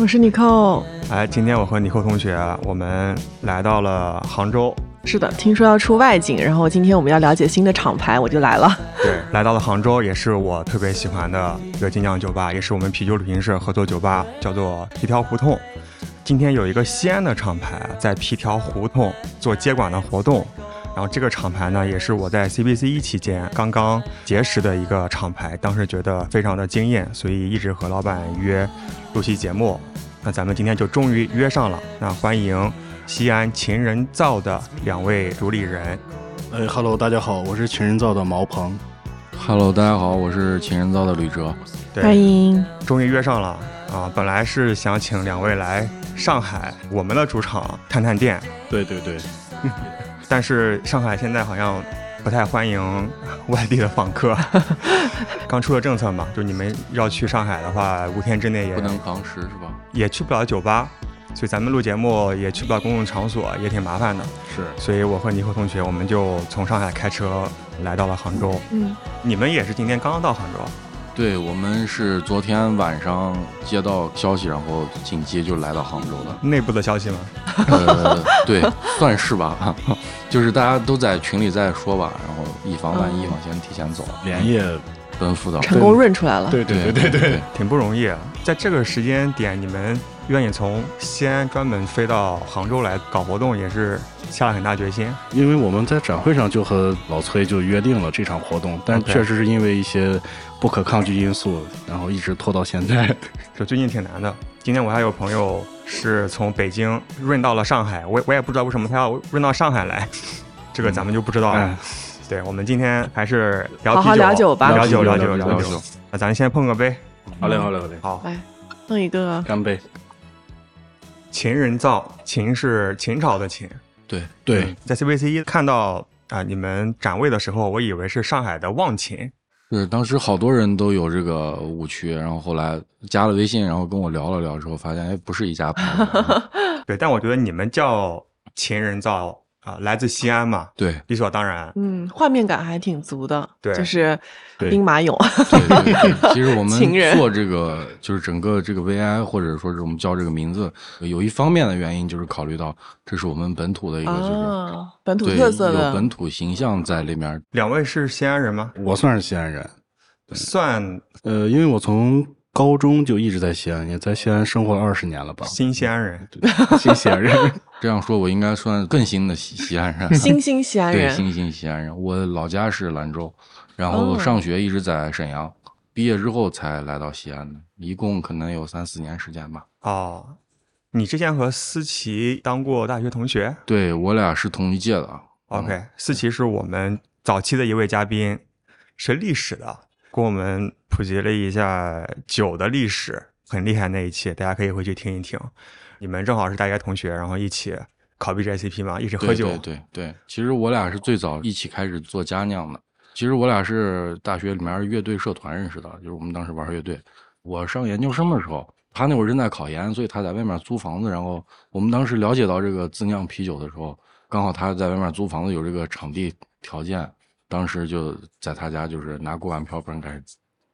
我是尼寇。哎，今天我和尼寇同学，我们来到了杭州。是的，听说要出外景，然后今天我们要了解新的厂牌，我就来了。对，来到了杭州，也是我特别喜欢的一个精酿酒吧，也是我们啤酒旅行社合作酒吧，叫做皮条胡同。今天有一个西安的厂牌在皮条胡同做接管的活动，然后这个厂牌呢，也是我在 CBC 一期间刚刚结识的一个厂牌，当时觉得非常的惊艳，所以一直和老板约录期节目。那咱们今天就终于约上了，那欢迎西安秦人造的两位主理人。哎哈喽，大家好，我是秦人造的毛鹏。Hello，大家好，我是秦人造的吕哲。对欢迎。终于约上了啊！本来是想请两位来上海我们的主场探探店，对对对，但是上海现在好像不太欢迎外地的访客。刚出了政策嘛，就你们要去上海的话，五天之内也不能堂食是吧？也去不了酒吧，所以咱们录节目也去不了公共场所，也挺麻烦的。是所以我和尼克同学，我们就从上海开车来到了杭州。嗯，你们也是今天刚刚到杭州？对，我们是昨天晚上接到消息，然后紧急就来到杭州的。内部的消息吗？呃，对，算是吧，就是大家都在群里在说吧，然后以防万一嘛，先提前走，连夜，奔赴到。成功润出来了。对对对对对，挺不容易。啊在这个时间点，你们愿意从西安专门飞到杭州来搞活动，也是下了很大决心。因为我们在展会上就和老崔就约定了这场活动，但确实是因为一些不可抗拒因素，然后一直拖到现在。就最近挺难的。今天我还有朋友是从北京润到了上海，我我也不知道为什么他要润到上海来，这个咱们就不知道了。哎，对，我们今天还是聊好好啤酒，聊酒吧聊酒，聊酒，聊酒。那咱先碰个杯，好嘞好嘞好嘞，好。来，弄一个。干杯！秦人造，秦是秦朝的秦。对对，在 CBC 一看到啊、你们展位的时候，我以为是上海的望秦。是当时好多人都有这个误区，然后后来加了微信，然后跟我聊了聊之后，发现哎，不是一家牌子。对，但我觉得你们叫秦人造啊、来自西安嘛，对理所当然。嗯，画面感还挺足的。对就是兵马俑。对对对，其实我们 做这个就是整个这个 VI，或者说是我们叫这个名字，有一方面的原因就是考虑到这是我们本土的一个就是。啊，本土，特色的有本土形象在里面。两位是西安人吗？我算是西安人，算呃，因为我从高中就一直在西安，也在西安生活了二十年了吧。新西安人。对新西安人，这样说，我应该算更新的西西安人，新兴西安人对，人。新兴西安人。我老家是兰州，然后哦上学一直在沈阳，毕业之后才来到西安的，一共可能有三四年时间吧。哦，你之前和思琪当过大学同学对我俩是同一届的。？OK，思琪是我们早期的一位嘉宾，是历史的，给我们普及了一下酒的历史，很厉害那一期，大家可以回去听一听。你们正好是大学同学，然后一起考 BJCP 嘛，一起喝酒。对对对，其实我俩是最早一起开始做家酿的。其实我俩是大学里面乐队社团认识的，就是我们当时玩乐队。我上研究生的时候，他那会儿正在考研，所以他在外面租房子。然后我们当时了解到这个自酿啤酒的时候，刚好他在外面租房子有这个场地条件，当时就在他家就是拿锅碗瓢盆开始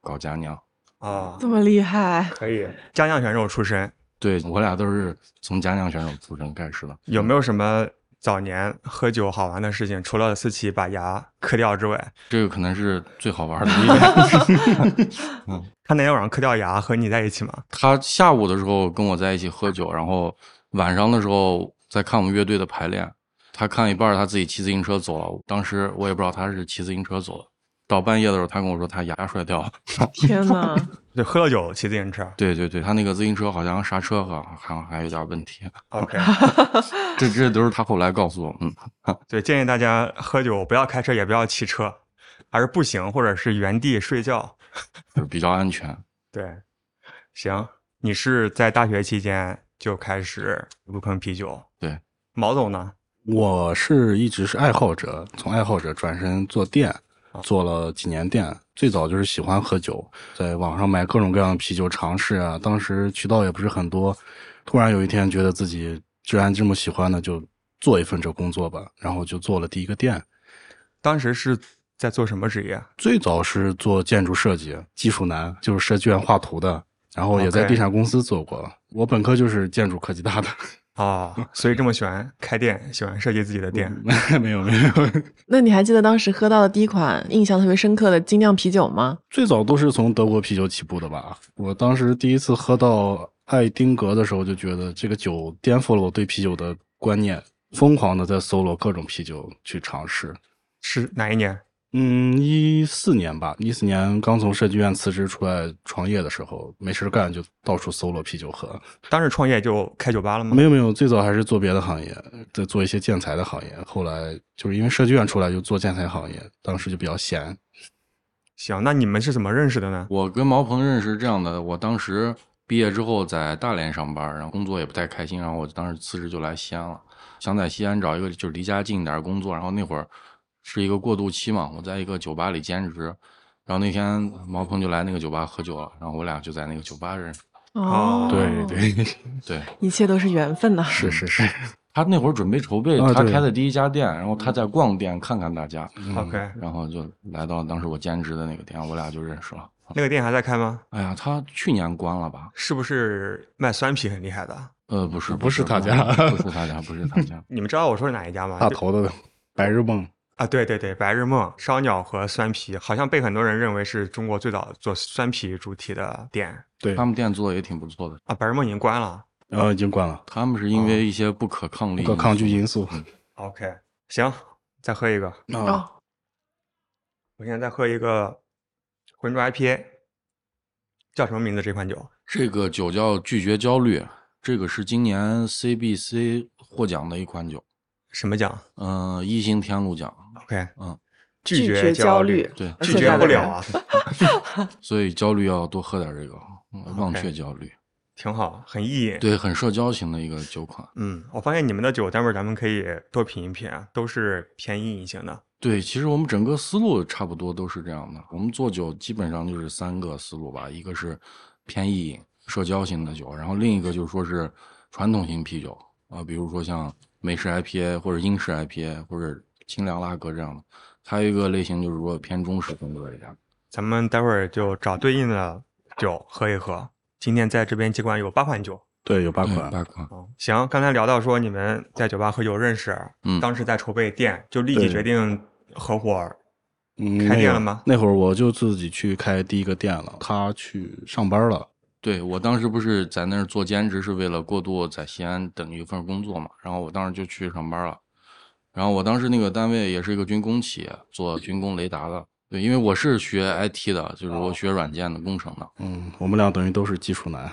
搞家酿。啊，这么厉害，可以。家酿选手出身，对我俩都是从家酿选手出身开始的。有没有什么早年喝酒好玩的事情？除了思琪把牙磕掉之外，这个可能是最好玩的一点。他那天晚上磕掉牙和你在一起吗？他下午的时候跟我在一起喝酒，然后晚上的时候在看我们乐队的排练。他看一半，他自己骑自行车走了。当时我也不知道他是骑自行车走的。到半夜的时候，他跟我说他牙摔掉了。天哪！就喝了酒骑自行车。对对对，他那个自行车好像刹车好像还还有点问题。OK，这这都是他后来告诉我。嗯，对，建议大家喝酒不要开车，也不要骑车，还是步行或者是原地睡觉。就是比较安全。对，行，你是在大学期间就开始入坑啤酒？对，毛总呢？我是一直是爱好者，从爱好者转身做店，做了几年店。最早就是喜欢喝酒，在网上买各种各样的啤酒尝试啊。当时渠道也不是很多，突然有一天觉得自己居然这么喜欢的，就做一份这工作吧。然后就做了第一个店。当时是在做什么职业？最早是做建筑设计，技术男，就是设计院画图的。然后也在地产公司做过。我本科就是建筑科技大的。啊，所以这么喜欢开店，喜欢设计自己的店？没有 没有。那你还记得当时喝到的第一款印象特别深刻的精酿啤酒吗？最早都是从德国啤酒起步的吧。我当时第一次喝到爱丁格的时候，就觉得这个酒颠覆了我对啤酒的观念，疯狂的在搜罗各种啤酒去尝试。是哪一年？嗯，一四年吧，一四年刚从设计院辞职出来创业的时候，没事干就到处搜罗啤酒喝。当时创业就开酒吧了吗？没有没有，最早还是做别的行业，在做一些建材的行业。后来就是因为设计院出来就做建材行业，当时就比较闲。行，那你们是怎么认识的呢？我跟毛鹏认识这样的，我当时毕业之后在大连上班，然后工作也不太开心，然后我当时辞职就来西安了，想在西安找一个就是离家近一点工作，然后那会儿。是一个过渡期嘛，我在一个酒吧里兼职，然后那天毛鹏就来那个酒吧喝酒了，然后我俩就在那个酒吧认识。哦，对对 对，一切都是缘分呐。是是是，他那会儿准备筹备他开的第一家店，然后他在逛店看看大家，OK，然后就来到当时我兼职的那个店，我俩就认识了。那个店还在开吗？哎呀，他去年关了吧？是不是卖酸啤很厉害的？呃，不是，不是他家，不是他家，不是他家。你们知道我说是哪一家吗？大头的白日梦。啊，对对对，白日梦烧鸟和酸啤，好像被很多人认为是中国最早做酸啤主题的店。对他们店做的也挺不错的啊。白日梦已经关了，呃，已经关了。他们是因为一些不可抗力、不可抗拒因素。OK，行，再喝一个。啊，我现在再喝一个浑浊 IPA，叫什么名字？这款酒？这个酒叫拒绝焦虑，这个是今年 CBC 获奖的一款酒。什么奖？嗯，一星天路奖。OK，嗯，拒绝焦虑，对，拒绝不了啊。所以焦虑要多喝点这个，忘却焦虑，挺好，很意饮。对，很社交型的一个酒款。嗯，我发现你们的酒，待会儿咱们可以多品一品啊，都是偏意饮型的。对，其实我们整个思路差不多都是这样的。我们做酒基本上就是三个思路吧，一个是偏意饮、社交型的酒，然后另一个就是说是传统型啤酒啊，比如说像。美式 IPA 或者英式 IPA 或者清凉拉格这样的，还有一个类型就是说偏中式风格一点。咱们待会儿就找对应的酒喝一喝。今天在这边机关有八款酒，对，有八款，八款。行，刚才聊到说你们在酒吧喝酒认识，嗯，当时在筹备店，就立即决定合伙，嗯，开店了吗？那会儿我就自己去开第一个店了，他去上班了。对我当时不是在那儿做兼职，是为了过渡在西安等一份工作嘛。然后我当时就去上班了。然后我当时那个单位也是一个军工企业，做军工雷达的。对，因为我是学 IT 的，就是我学软件的工程的。嗯，我们俩等于都是技术男，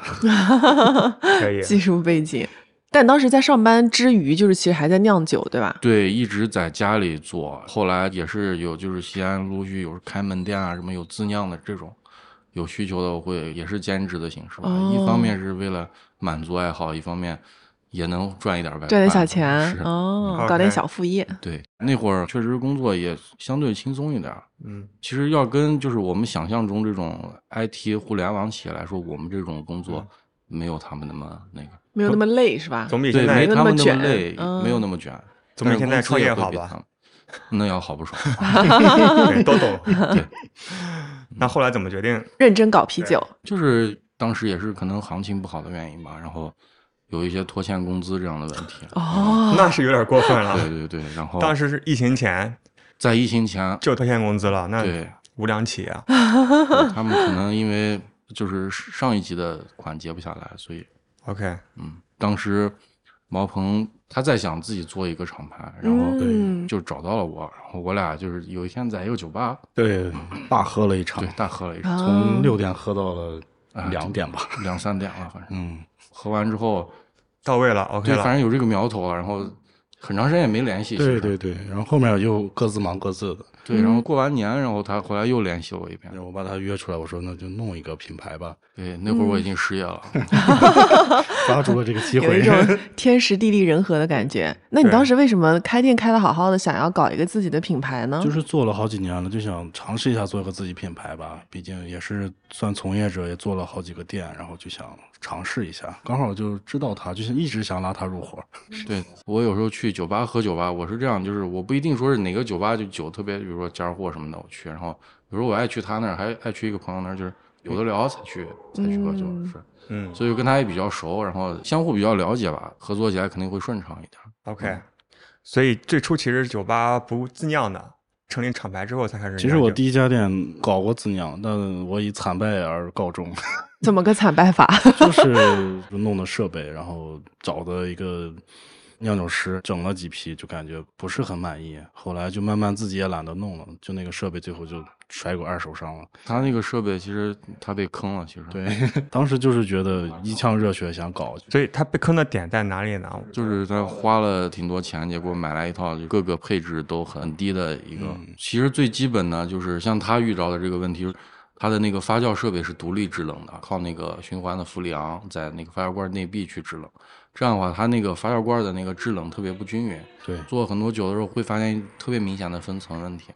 可以 技术背景。但当时在上班之余，就是其实还在酿酒，对吧？对，一直在家里做。后来也是有，就是西安陆续有开门店啊，什么有自酿的这种。有需求的我会也是兼职的形式吧，一方面是为了满足爱好，一方面也能赚一点外快，赚点小钱哦，搞点小副业。对，那会儿确实工作也相对轻松一点。嗯，其实要跟就是我们想象中这种 IT 互联网企业来说，我们这种工作没有他们那么那个，没有那么累是吧？总比现在没他们那么累，没有那么卷，总比现在创业好吧？那要好不少，都懂。对。那后来怎么决定认真搞啤酒？就是当时也是可能行情不好的原因吧，然后有一些拖欠工资这样的问题。哦，那是有点过分了。对对对，然后当时是疫情前，在疫情前就拖欠工资了，那对无良企业。他们可能因为就是上一级的款结不下来，所以 OK，嗯，当时毛鹏。他在想自己做一个厂牌，然后就找到了我，然后我俩就是有一天在一个酒吧，对，大喝了一场，对，大喝了一场，从六点喝到了两点吧，两三点了，反正，嗯，喝完之后到位了，OK 了，对，反正有这个苗头了，然后很长时间也没联系，对对对，然后后面就各自忙各自的，对，然后过完年，然后他回来又联系我一遍。我把他约出来，我说那就弄一个品牌吧。对，那会儿我已经失业了，抓住了这个机会，有一种天时地利人和的感觉。那你当时为什么开店开的好好的，想要搞一个自己的品牌呢？就是做了好几年了，就想尝试一下做一个自己品牌吧。毕竟也是算从业者，也做了好几个店，然后就想尝试一下。刚好就知道他，就是一直想拉他入伙。对我有时候去酒吧喝酒吧，我是这样，就是我不一定说是哪个酒吧就酒特别，比如说尖儿货什么的，我去，然后有时候我爱去他那儿，还爱去一个朋友那儿，就是有的聊才去才去喝酒，嗯是，嗯所以跟他也比较熟，然后相互比较了解吧，合作起来肯定会顺畅一点。，OK。所以最初其实酒吧不自酿的，成立厂牌之后才开始。其实我第一家店搞过自酿，但我以惨败而告终。怎么个惨败法？就是弄的设备，然后找的一个酿酒师整了几批，就感觉不是很满意。后来就慢慢自己也懒得弄了，就那个设备最后就甩给二手商了。他那个设备其实他被坑了，其实对，当时就是觉得一腔热血想搞，所以他被坑的点在哪里呢？就是他花了挺多钱，结果买来一套就各个配置都很低的一个。其实最基本的就是像他遇着的这个问题，他的那个发酵设备是独立制冷的，靠那个循环的氟利昂在那个发酵罐内壁去制冷。这样的话，它那个发酵罐的那个制冷特别不均匀，对，做很多酒的时候会发现特别明显的分层问题。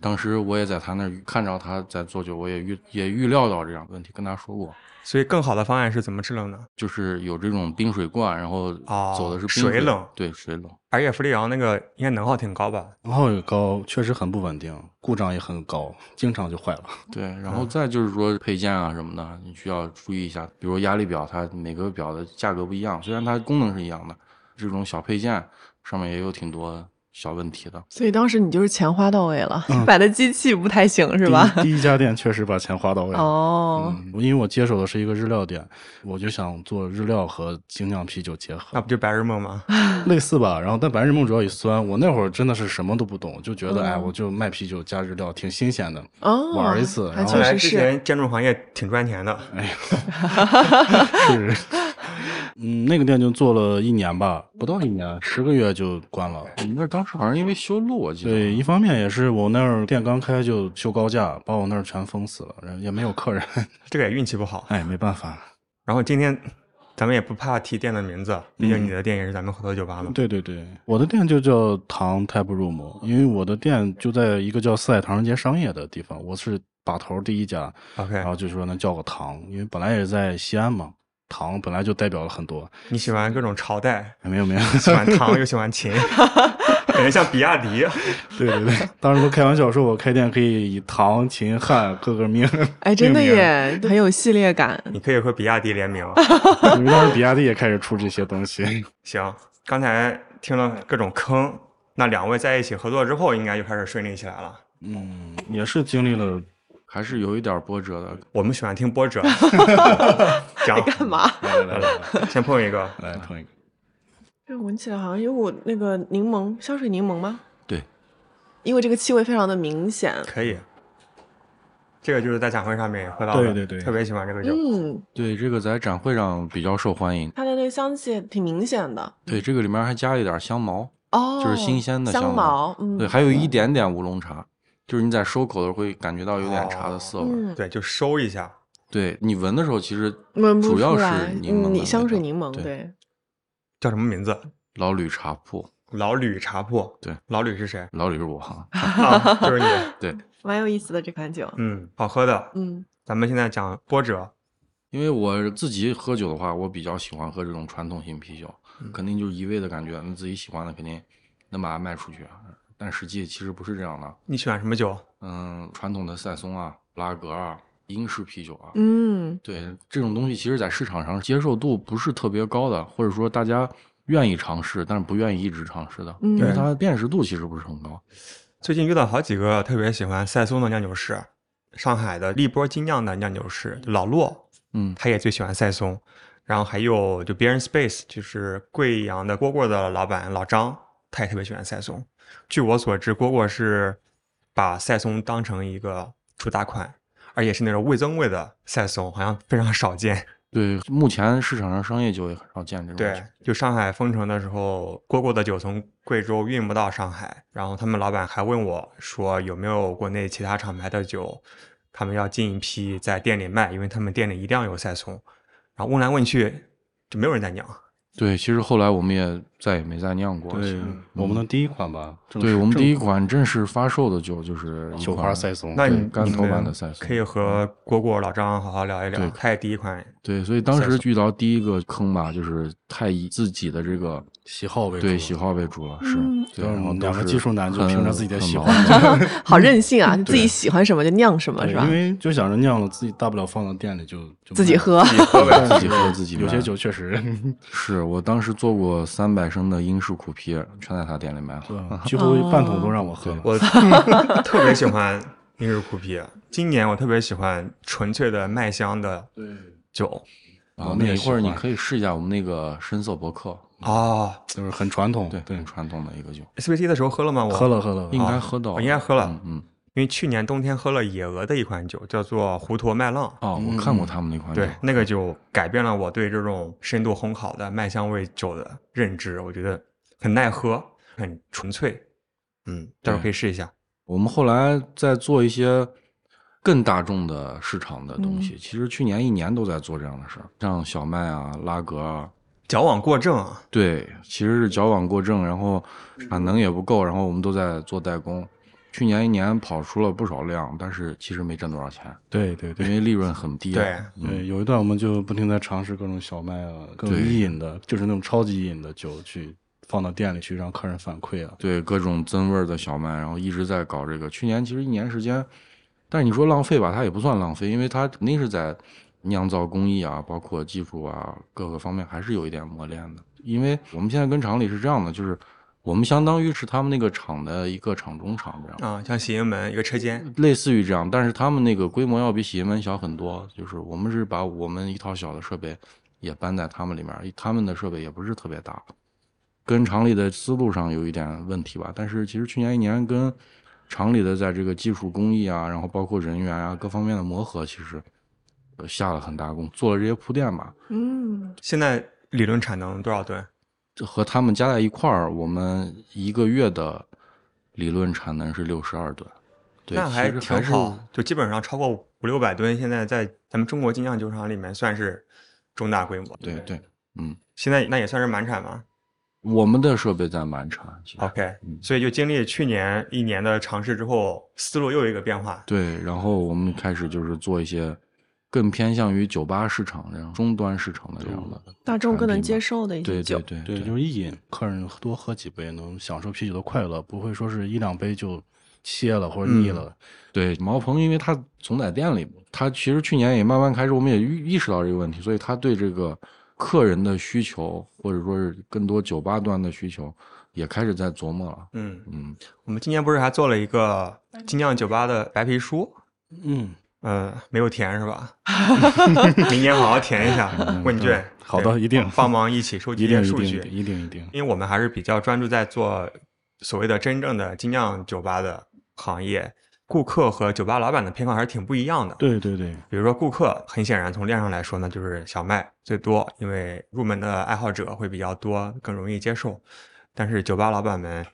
当时我也在他那儿看着他在做酒，我也预也预料到这样的问题，跟他说过。所以更好的方案是怎么制冷呢？就是有这种冰水罐，然后哦走的是冰水冷对水冷。而且氟利昂那个应该能耗挺高吧？能耗也高，确实很不稳定，故障也很高，经常就坏了。对，然后再就是说配件啊什么的，你需要注意一下。比如压力表，它每个表的价格不一样，虽然它功能是一样的，这种小配件上面也有挺多小问题的。所以当时你就是钱花到位了，买的机器不太行是吧？第一 第一家店确实把钱花到位了。哦，嗯，因为我接手的是一个日料店，我就想做日料和精酿啤酒结合那，不就白日梦吗？类似吧。然后但白日梦主要以酸，我那会儿真的是什么都不懂，就觉得、哎，嗯我就卖啤酒加日料挺新鲜的。哦，玩一次然后后来确实是。之前建筑行业挺赚钱的，哎是，嗯，那个店就做了一年吧，不到一年，十个月就关了。我们那当时好像因为修路，我记得。对，一方面也是我那儿店刚开就修高架，把我那儿全封死了，然后也没有客人，这个也运气不好。哎，没办法。然后今天咱们也不怕提店的名字，毕竟你的店也是咱们合作酒吧嘛。对对对，我的店就叫唐 Tap Room，因为我的店就在一个叫四海唐人街商业的地方，我是把头第一家，OK，然后就说那叫个唐，因为本来也是在西安嘛，唐本来就代表了很多，你喜欢各种朝代，哎没有没有，喜欢 唐又喜欢秦，感觉像比亚迪。对对对，当时都开玩笑说我开店可以以唐、秦、汉各个名，哎，真的耶，很有系列感。你可以和比亚迪联名。因为当时比亚迪也开始出这些东西。行，刚才听了各种坑，那两位在一起合作之后，应该就开始顺利起来了。嗯，也是经历了，还是有一点波折的。我们喜欢听波折，讲干嘛？来来来来先碰一个，来碰一个，这闻起来好像有股那个柠檬香水柠檬吗？对，因为这个气味非常的明显。可以。这个就是在展会上面也喝到的，对对对特别喜欢这个酒。嗯，对，这个在展会上比较受欢迎。它的那个香气挺明显的。对，这个里面还加了一点香茅，哦，就是新鲜的香茅茅。嗯，对，还有一点点乌龙茶，就是你在收口的时候会感觉到有点茶的涩味对，就收一下。对你闻的时候，其实主要是出来。嗯，你柠檬的味道香水柠檬，对对，叫什么名字？老吕茶铺，老吕茶铺。对，老吕是谁？老吕是我。啊，就是你。对，蛮有意思的这款酒。嗯，好喝的。嗯咱们现在讲波折。因为我自己喝酒的话，我比较喜欢喝这种传统型啤酒，嗯肯定就是一味的感觉，那自己喜欢的肯定能把它卖出去，啊但实际其实不是这样的。你喜欢什么酒？嗯，传统的赛松啊、拉格啊、英式啤酒啊，嗯对这种东西，其实在市场上接受度不是特别高的，或者说大家愿意尝试，但是不愿意一直尝试的，嗯因为它辨识度其实不是很高。最近遇到好几个特别喜欢赛松的酿酒师，上海的立波精酿的酿酒师老骆，嗯，他也最喜欢赛松。然后还有就 Beer and Space，就是贵阳的蝈蝈的老板老张，他也特别喜欢赛松。据我所知，蝈蝈是把赛松当成一个主打款，而且是那种味增味的赛松，好像非常少见。对，目前市场上商业酒也很少见这种对。，就上海封城的时候，蝈蝈的酒从贵州运不到上海，然后他们老板还问我说有没有国内其他厂牌的酒，他们要进一批在店里卖，因为他们店里一定要有赛松。然后问来问去，就没有人在酿。对，其实后来我们也再也没再酿过。对，我们的第一款吧，对我们第一款正式发售的酒就是一酒花赛松。那你干头版的赛松可以和蝈蝈老张好好聊一聊对，他也第一款。对，所以当时遇到第一个坑吧，就是太以自己的这个喜好为主，对喜好为主了，是然然后两个技术男就凭着自己的喜好 好任性啊！自己喜欢什么就酿什么，是吧因？为就想着酿了，自己大不了放到店里就自己喝自己喝呗，自己喝自己有些酒确实，是我当时做过三百升的英式苦啤，全在他店里买了。几乎半桶都让我喝了。我 特别喜欢英式苦啤，今年我特别喜欢纯粹的麦香的，酒。啊那一会儿你可以试一下我们那个深色伯克，啊就是很传统。对，对很，传统的一个酒，，SVT 的时候喝了吗？我喝了喝了，应该啊喝到了，我应该喝了嗯嗯。因为去年冬天喝了野鹅的一款酒，叫做胡陀麦浪。哦，我嗯看过他们那款酒，对，那个酒改变了我对这种深度烘烤的麦香味酒的认知，我觉得很耐喝，很纯粹。嗯，待会儿可以试一下。我们后来在做一些更大众的市场的东西，其实去年一年都在做这样的事儿，像小麦啊、拉格啊，矫枉过正啊，对，其实是矫枉过正，然后产能也不够，然后我们都在做代工。去年一年跑出了不少量，但是其实没挣多少钱，对对对因。为利润很低、啊。对嗯对，有一段我们就不停在尝试各种小麦啊，各种对易饮的，就是那种超级易饮的酒，去放到店里去让客人反馈啊。对各种增味儿的小麦，然后一直在搞这个。去年其实一年时间，但是你说浪费吧，它也不算浪费，因为它肯定是在酿造工艺啊，包括技术啊各个方面还是有一点磨练的。因为我们现在跟厂里是这样的，就是我们相当于是他们那个厂的一个厂中厂这样。啊，像喜盈门一个车间，类似于这样，但是他们那个规模要比喜盈门小很多。就是我们是把我们一套小的设备也搬在他们里面，他们的设备也不是特别大，跟厂里的思路上有一点问题吧。但是其实去年一年跟厂里的在这个技术工艺啊，然后包括人员啊各方面的磨合，其实呃下了很大功，做了这些铺垫吧。嗯，现在理论产能多少吨？这和他们加在一块儿，我们一个月的理论产能是六十二吨。对，那还挺好，就基本上超过五六百吨，现在在咱们中国精酿酒厂里面算是中大规模。对对，嗯。现在那也算是满产吗我们的设备在满产，？OK，嗯所以就经历去年一年的尝试之后，思路又有一个变化。对，然后我们开始就是做一些更偏向于酒吧市场这样终端市场的这样的大众更能接受的一些对酒对。对对，就是意饮，客人多喝几杯，能享受啤酒的快乐，不会说是一两杯就歇了或者腻了。对毛鹏，因为他总在店里，他其实去年也慢慢开始，我们也意意识到这个问题，所以他对这个客人的需求，或者说是更多酒吧端的需求，也开始在琢磨了。嗯，嗯，我们今年不是还做了一个精酿酒吧的白皮书？嗯，呃，没有填是吧？明年好好填一下问卷。好的一定帮忙一起收集 一一些数据定一定。一定一定。因为我们还是比较专注在做所谓的真正的精酿酒吧的行业，顾客和酒吧老板的偏好还是挺不一样的。，对对对，比如说顾客，很显然从量上来说呢，就是小麦最多，因为入门的爱好者会比较多，更容易接受。但是酒吧老板们，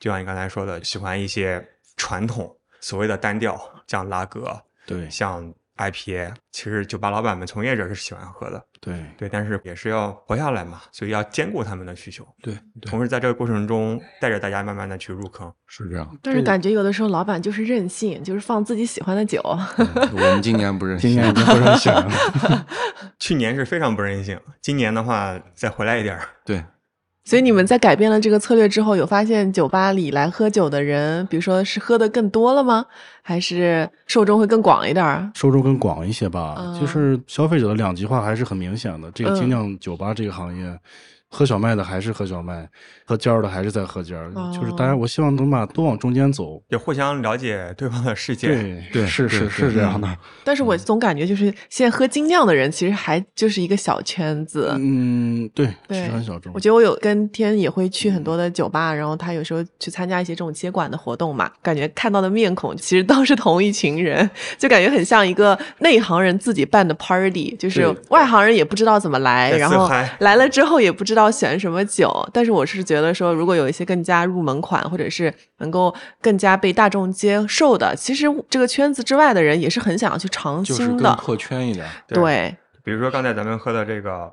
就像你刚才说的，喜欢一些传统所谓的单调，像拉格，对像 IPA，其实酒吧老板们、从业者是喜欢喝的。对对，但是也是要活下来嘛，所以要兼顾他们的需求。对，对同时在这个过程中带着大家慢慢的去入坑。是这样。但是感觉有的时候老板就是任性，就是放自己喜欢的酒。我们今年不任性，今年已经不任性了。去年是非常不任性，今年的话再回来一点儿。对，所以你们在改变了这个策略之后，有发现酒吧里来喝酒的人，比如说是喝的更多了吗？还是受众会更广一点儿？受众更广一些吧，嗯就是消费者的两极化还是很明显的。这个嗯精酿酒吧这个行业，喝小麦的还是喝小麦，喝尖儿的还是在喝尖儿，就是哦大家我希望能把都往中间走。也互相了解对方的世界。对对是是是这样的。但是我总感觉就是现在喝精酿的人其实还就是一个小圈子。嗯，对，对是很小众我。觉得我有跟天也会去很多的酒吧，然后他有时候去参加一些这种接管的活动嘛，感觉看到的面孔其实都是同一群人，就感觉很像一个内行人自己办的 party，就是外行人也不知道怎么来，然后来了之后也不知道选什么酒。但是我是觉得说，如果有一些更加入门款，或者是能够更加被大众接受的，其实这个圈子之外的人也是很想要去尝就是新的。更破圈一点。对，比如说刚才咱们喝的这个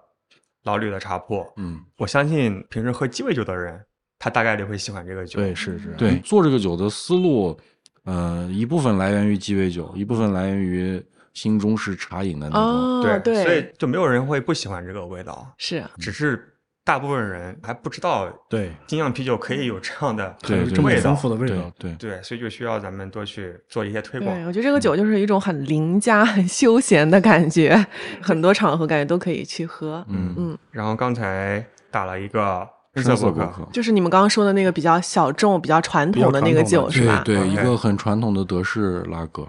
老吕的茶铺，嗯，我相信平时喝鸡尾酒的人，他大概率会喜欢这个酒。对，是是。对，做这个酒的思路，呃，一部分来源于鸡尾酒，一部分来源于新中式茶饮的那种。哦，对对，所以就没有人会不喜欢这个味道，是只是大部分人还不知道对，精酿啤酒可以有这样的这么味道丰。富的味道对。对，所以就需要咱们多去做一些推广对，。我觉得这个酒就是一种很邻家、很休闲的感觉，很多场合感觉都可以去喝。嗯嗯，然后刚才打了一个深深色博。就是你们刚刚说的那个比较小众、比较传统的那个酒是吧？对对，一个很传统的德式拉格。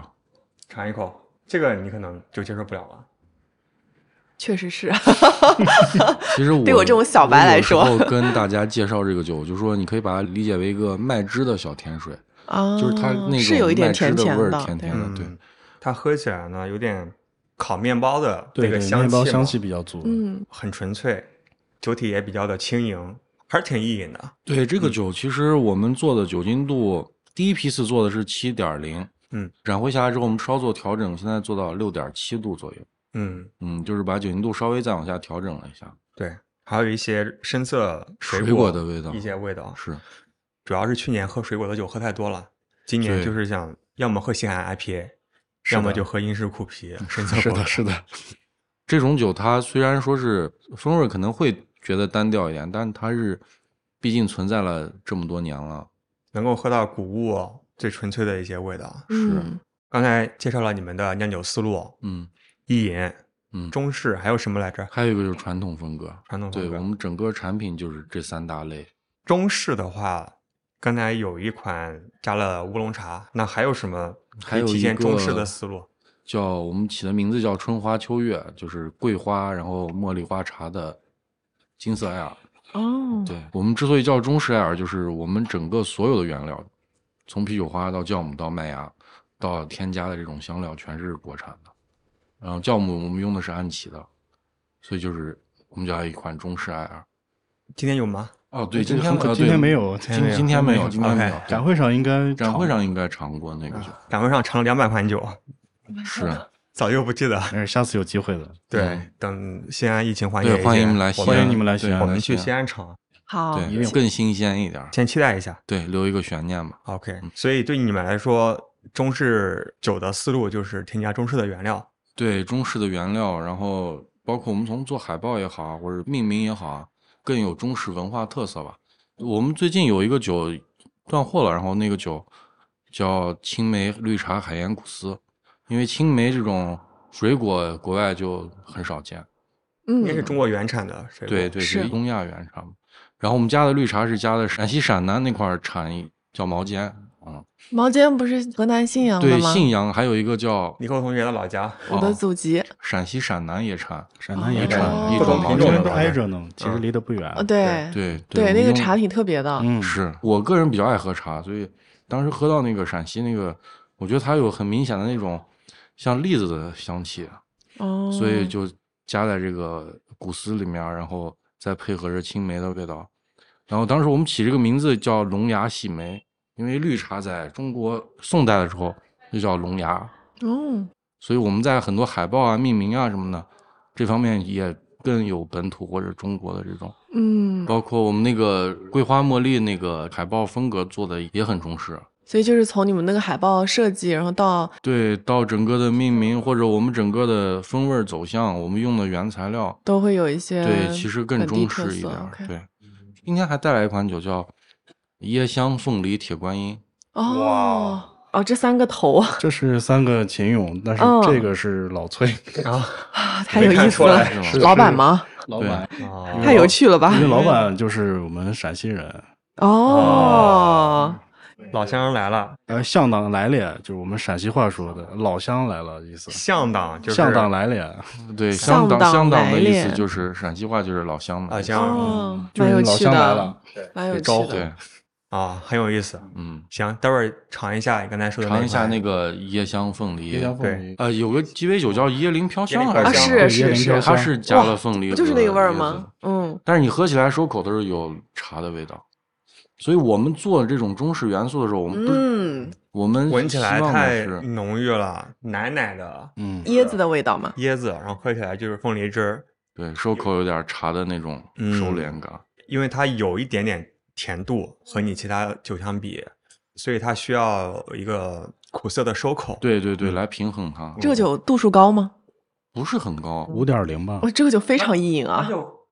尝一口，这个你可能就接受不了了。确实是。其实我对我这种小白来说跟大家介绍这个酒，我就说你可以把它理解为一个麦汁的小甜水，啊，就是它那是有一点种麦汁的味儿甜甜的，对甜甜的对嗯，它喝起来呢有点烤面包的那个香气嘛，面包香气比较足。嗯，很纯粹，酒体也比较的轻盈，还是挺易饮的。对这个酒，其实我们做的酒精度，第一批次做的是七点零，嗯，染回下来之后，我们稍作调整，现在做到六点七度左右，嗯，嗯，就是把酒精度稍微再往下调整了一下，对，还有一些深色水水果的味道一些味道。是，主要是去年喝水果的酒喝太多了，今年就是想要么喝西海岸 IPA，要么就喝英式苦啤、深色是的，是的，这种酒它虽然说是风味可能会觉得单调一点，但它是毕竟存在了这么多年了，能够喝到谷物最纯粹的一些味道。是，刚才介绍了你们的酿酒思路，嗯一饮、嗯，中式，还有什么来着？还有一个就是传统风格，传统风格。对我们整个产品就是这三大类。中式的话，刚才有一款加了乌龙茶，那还有什么可以体还有一现中式的思路？叫我们起的名字叫春花秋月，就是桂花，然后茉莉花茶的金色艾尔。哦，对我们之所以叫中式艾尔，就是我们整个所有的原料，从啤酒花到酵母到麦芽，到添加的这种香料，全是国产的。然后酵母我们用的是安琪的，所以就是我们家一款中式艾尔。今天有吗？哦，对，今天呃今天没有今天没有今今天没有，今天没有 OK。展会上应该展会上应该尝过那个酒，展会上尝了两百款酒，是早就不记得。但是，下次有机会了。对，嗯等西安疫情缓解一些，对欢迎你们来西安我欢迎你们来西安我们去西安尝，好，一定对，更新鲜一点儿。先期待一下。对，留一个悬念吧。OK，所以对你们来说，中式酒的思路就是添加中式的原料。对中式的原料，然后包括我们从做海报也好啊，或者命名也好啊，更有中式文化特色吧。我们最近有一个酒断货了，然后那个酒叫青梅绿茶海盐古斯，因为青梅这种水果国外就很少见，嗯，应该是中国原产的水果。对对，是是东亚原产。然后我们家的绿茶是加的陕西陕南那块产叫毛尖，嗯，毛尖不是河南信阳的对，吗？信阳还有一个叫李克同学的老家，我的祖籍。陕西陕南也产，陕南也哦产，一种品种挨着呢，其实离得不远。哦，对对对，那个茶挺特别的。嗯，是我个人比较爱喝茶，所以当时喝到那个陕西那个，我觉得它有很明显的那种像栗子的香气，哦，所以就加在这个古丝里面，然后再配合着青梅的味道。然后当时我们起这个名字叫龙牙细梅，因为绿茶在中国宋代的时候就叫龙牙，哦，所以我们在很多海报啊、命名啊什么的这方面也更有本土或者中国的这种。嗯，包括我们那个桂花茉莉那个海报风格做的也很中式，所以就是从你们那个海报设计，然后到对，到整个的命名或者我们整个的风味儿走向，我们用的原材料，都会有一些对，其实更中式一点对，今天还带来一款酒叫椰香凤梨铁观音，哦哦，这三个头这是三个秦俑，但是嗯。这个是老崔，啊，太有意思了。老板吗？老板，哦太有趣了吧。因？为老板就是我们陕西人，哦，老乡来了，呃，向党来了，就是我们陕西话说的，老乡来了意思。向党就是。向党来了，对，向香党向党的意思就是陕西话就是老乡嘛，老乡。哦，就是蛮有趣老乡来的了，蛮有招呼。趣的。对，啊，很有意思。嗯，行，待会儿尝一下你刚才说的尝一下那个椰香凤梨椰，香对凤梨，呃，有个鸡尾酒叫椰林飘香椰林还是飘香啊，是是是，它是加了凤梨，不就是那个味儿吗？？嗯，但是你喝起来收口的时候有茶的味道，所以我们做这种中式元素的时候，我们不、嗯，我们闻起来太浓郁了，奶奶的嗯，椰子的味道嘛。椰子，然后喝起来就是凤梨汁儿，对收口有点茶的那种嗯收敛感。因为它有一点点甜度和你其他酒相比，所以它需要一个苦涩的收口。对对对，来平衡它，这个酒度数高吗？不是很高，五点零吧哇，，这个酒非常易饮啊，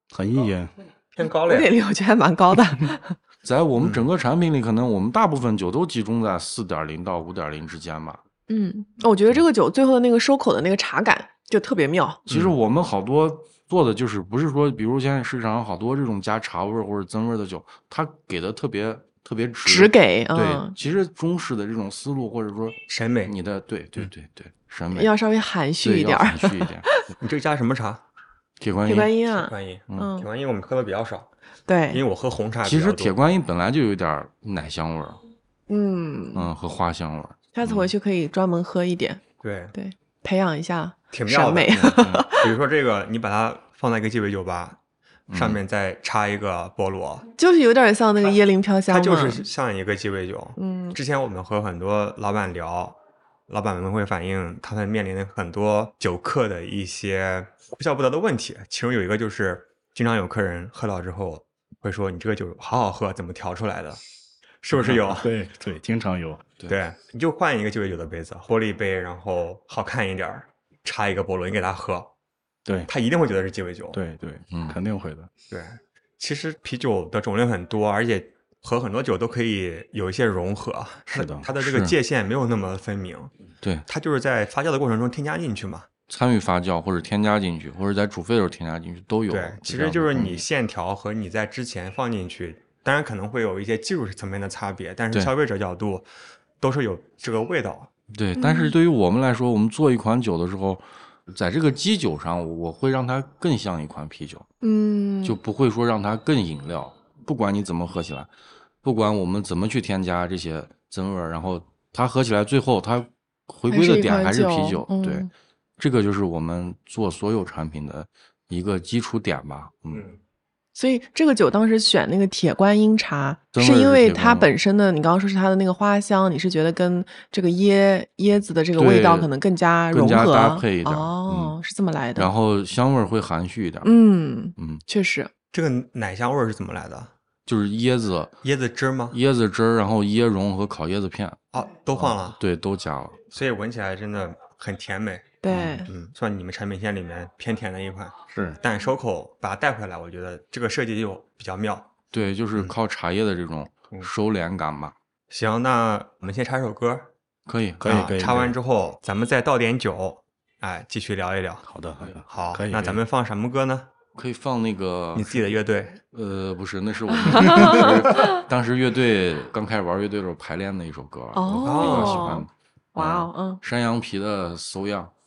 很易饮。偏高了呀。五点零我觉得还蛮高的。在我们整个产品里，可能我们大部分酒都集中在四点零到五点零之间吧。嗯，我觉得这个酒最后的那个收口的那个茶感就特别妙。其实我们好多做的就是不是说，比如现在市场上好多这种加茶味儿或者增味儿的酒，它给的特别特别直，直给对嗯，其实中式的这种思路或者说审美你的对对对对审美要稍微含蓄一点。含蓄一点。你这加什么茶？铁观音铁观音，啊，铁，观音。嗯铁观音我们喝的比较少，对因，为我喝红茶。其实铁观音本来就有点奶香味儿，嗯，嗯，和花香味儿。下次回去可以专门喝一点，对对，培养一下挺妙的审美。嗯比如说这个，你把它放在一个鸡尾酒吧，上嗯面再插一个菠萝，就是有点像那个椰林飘香嘛，它就是像一个鸡尾酒。嗯之前我们和很多老板聊，老板们会反映他们面临的很多酒客的一些哭笑不得的问题，其中有一个就是，经常有客人喝到之后会说：“你这个酒好好喝，怎么调出来的？”是不是有？对对，经常有。对，你就换一个鸡尾酒的杯子，玻璃杯，然后好看一点儿，插一个菠萝，你给他喝，对他一定会觉得是鸡尾酒。对对，嗯肯定会的。对，其实啤酒的种类很多，而且和很多酒都可以有一些融合。是的它的这个界限没有那么分明，对，它就是在发酵的过程中添加进去嘛。参与发酵或者添加进去，或者在煮沸的时候添加进去都有。对，其实就是你线条和你在之前放进去，当然可能会有一些技术层面的差别，但是消费者角度都是有这个味道。对，但是对于我们来说，我们做一款酒的时候，在这个基酒上，我会让它更像一款啤酒，嗯，就不会说让它更饮料。不管你怎么喝起来，不管我们怎么去添加这些增味儿，然后它喝起来最后它回归的点还是啤酒。对嗯，这个就是我们做所有产品的一个基础点吧。嗯，所以这个酒当时选那个铁观音茶，是是因为它本身的，你刚刚说是它的那个花香，你是觉得跟这个椰椰子的这个味道可能更加融合，更加搭配一点哦，是这么来的。然后香味儿会含蓄一点。嗯，嗯，确实，这个奶香味儿是怎么来的？就是椰子、椰子汁吗？椰子汁儿，然后椰蓉和烤椰子片，啊，都放了，对，都加了。所以闻起来真的很甜美。对，嗯，算你们产品线里面偏甜的一款，是但收口把它带回来，我觉得这个设计就比较妙。对，就是靠茶叶的这种嗯收敛感吧。行，那我们先插首歌，可以，啊可以可以插完之后，咱们再倒点酒，哎，继续聊一聊。好的好的，好，可以。那咱们放什么歌呢？可以放那个你自己的乐队呃，不是，那是我们当时乐队刚开始玩乐队的时候排练的一首歌，我比较喜欢哦。哇哦，嗯，山羊皮的搜样。Because we're young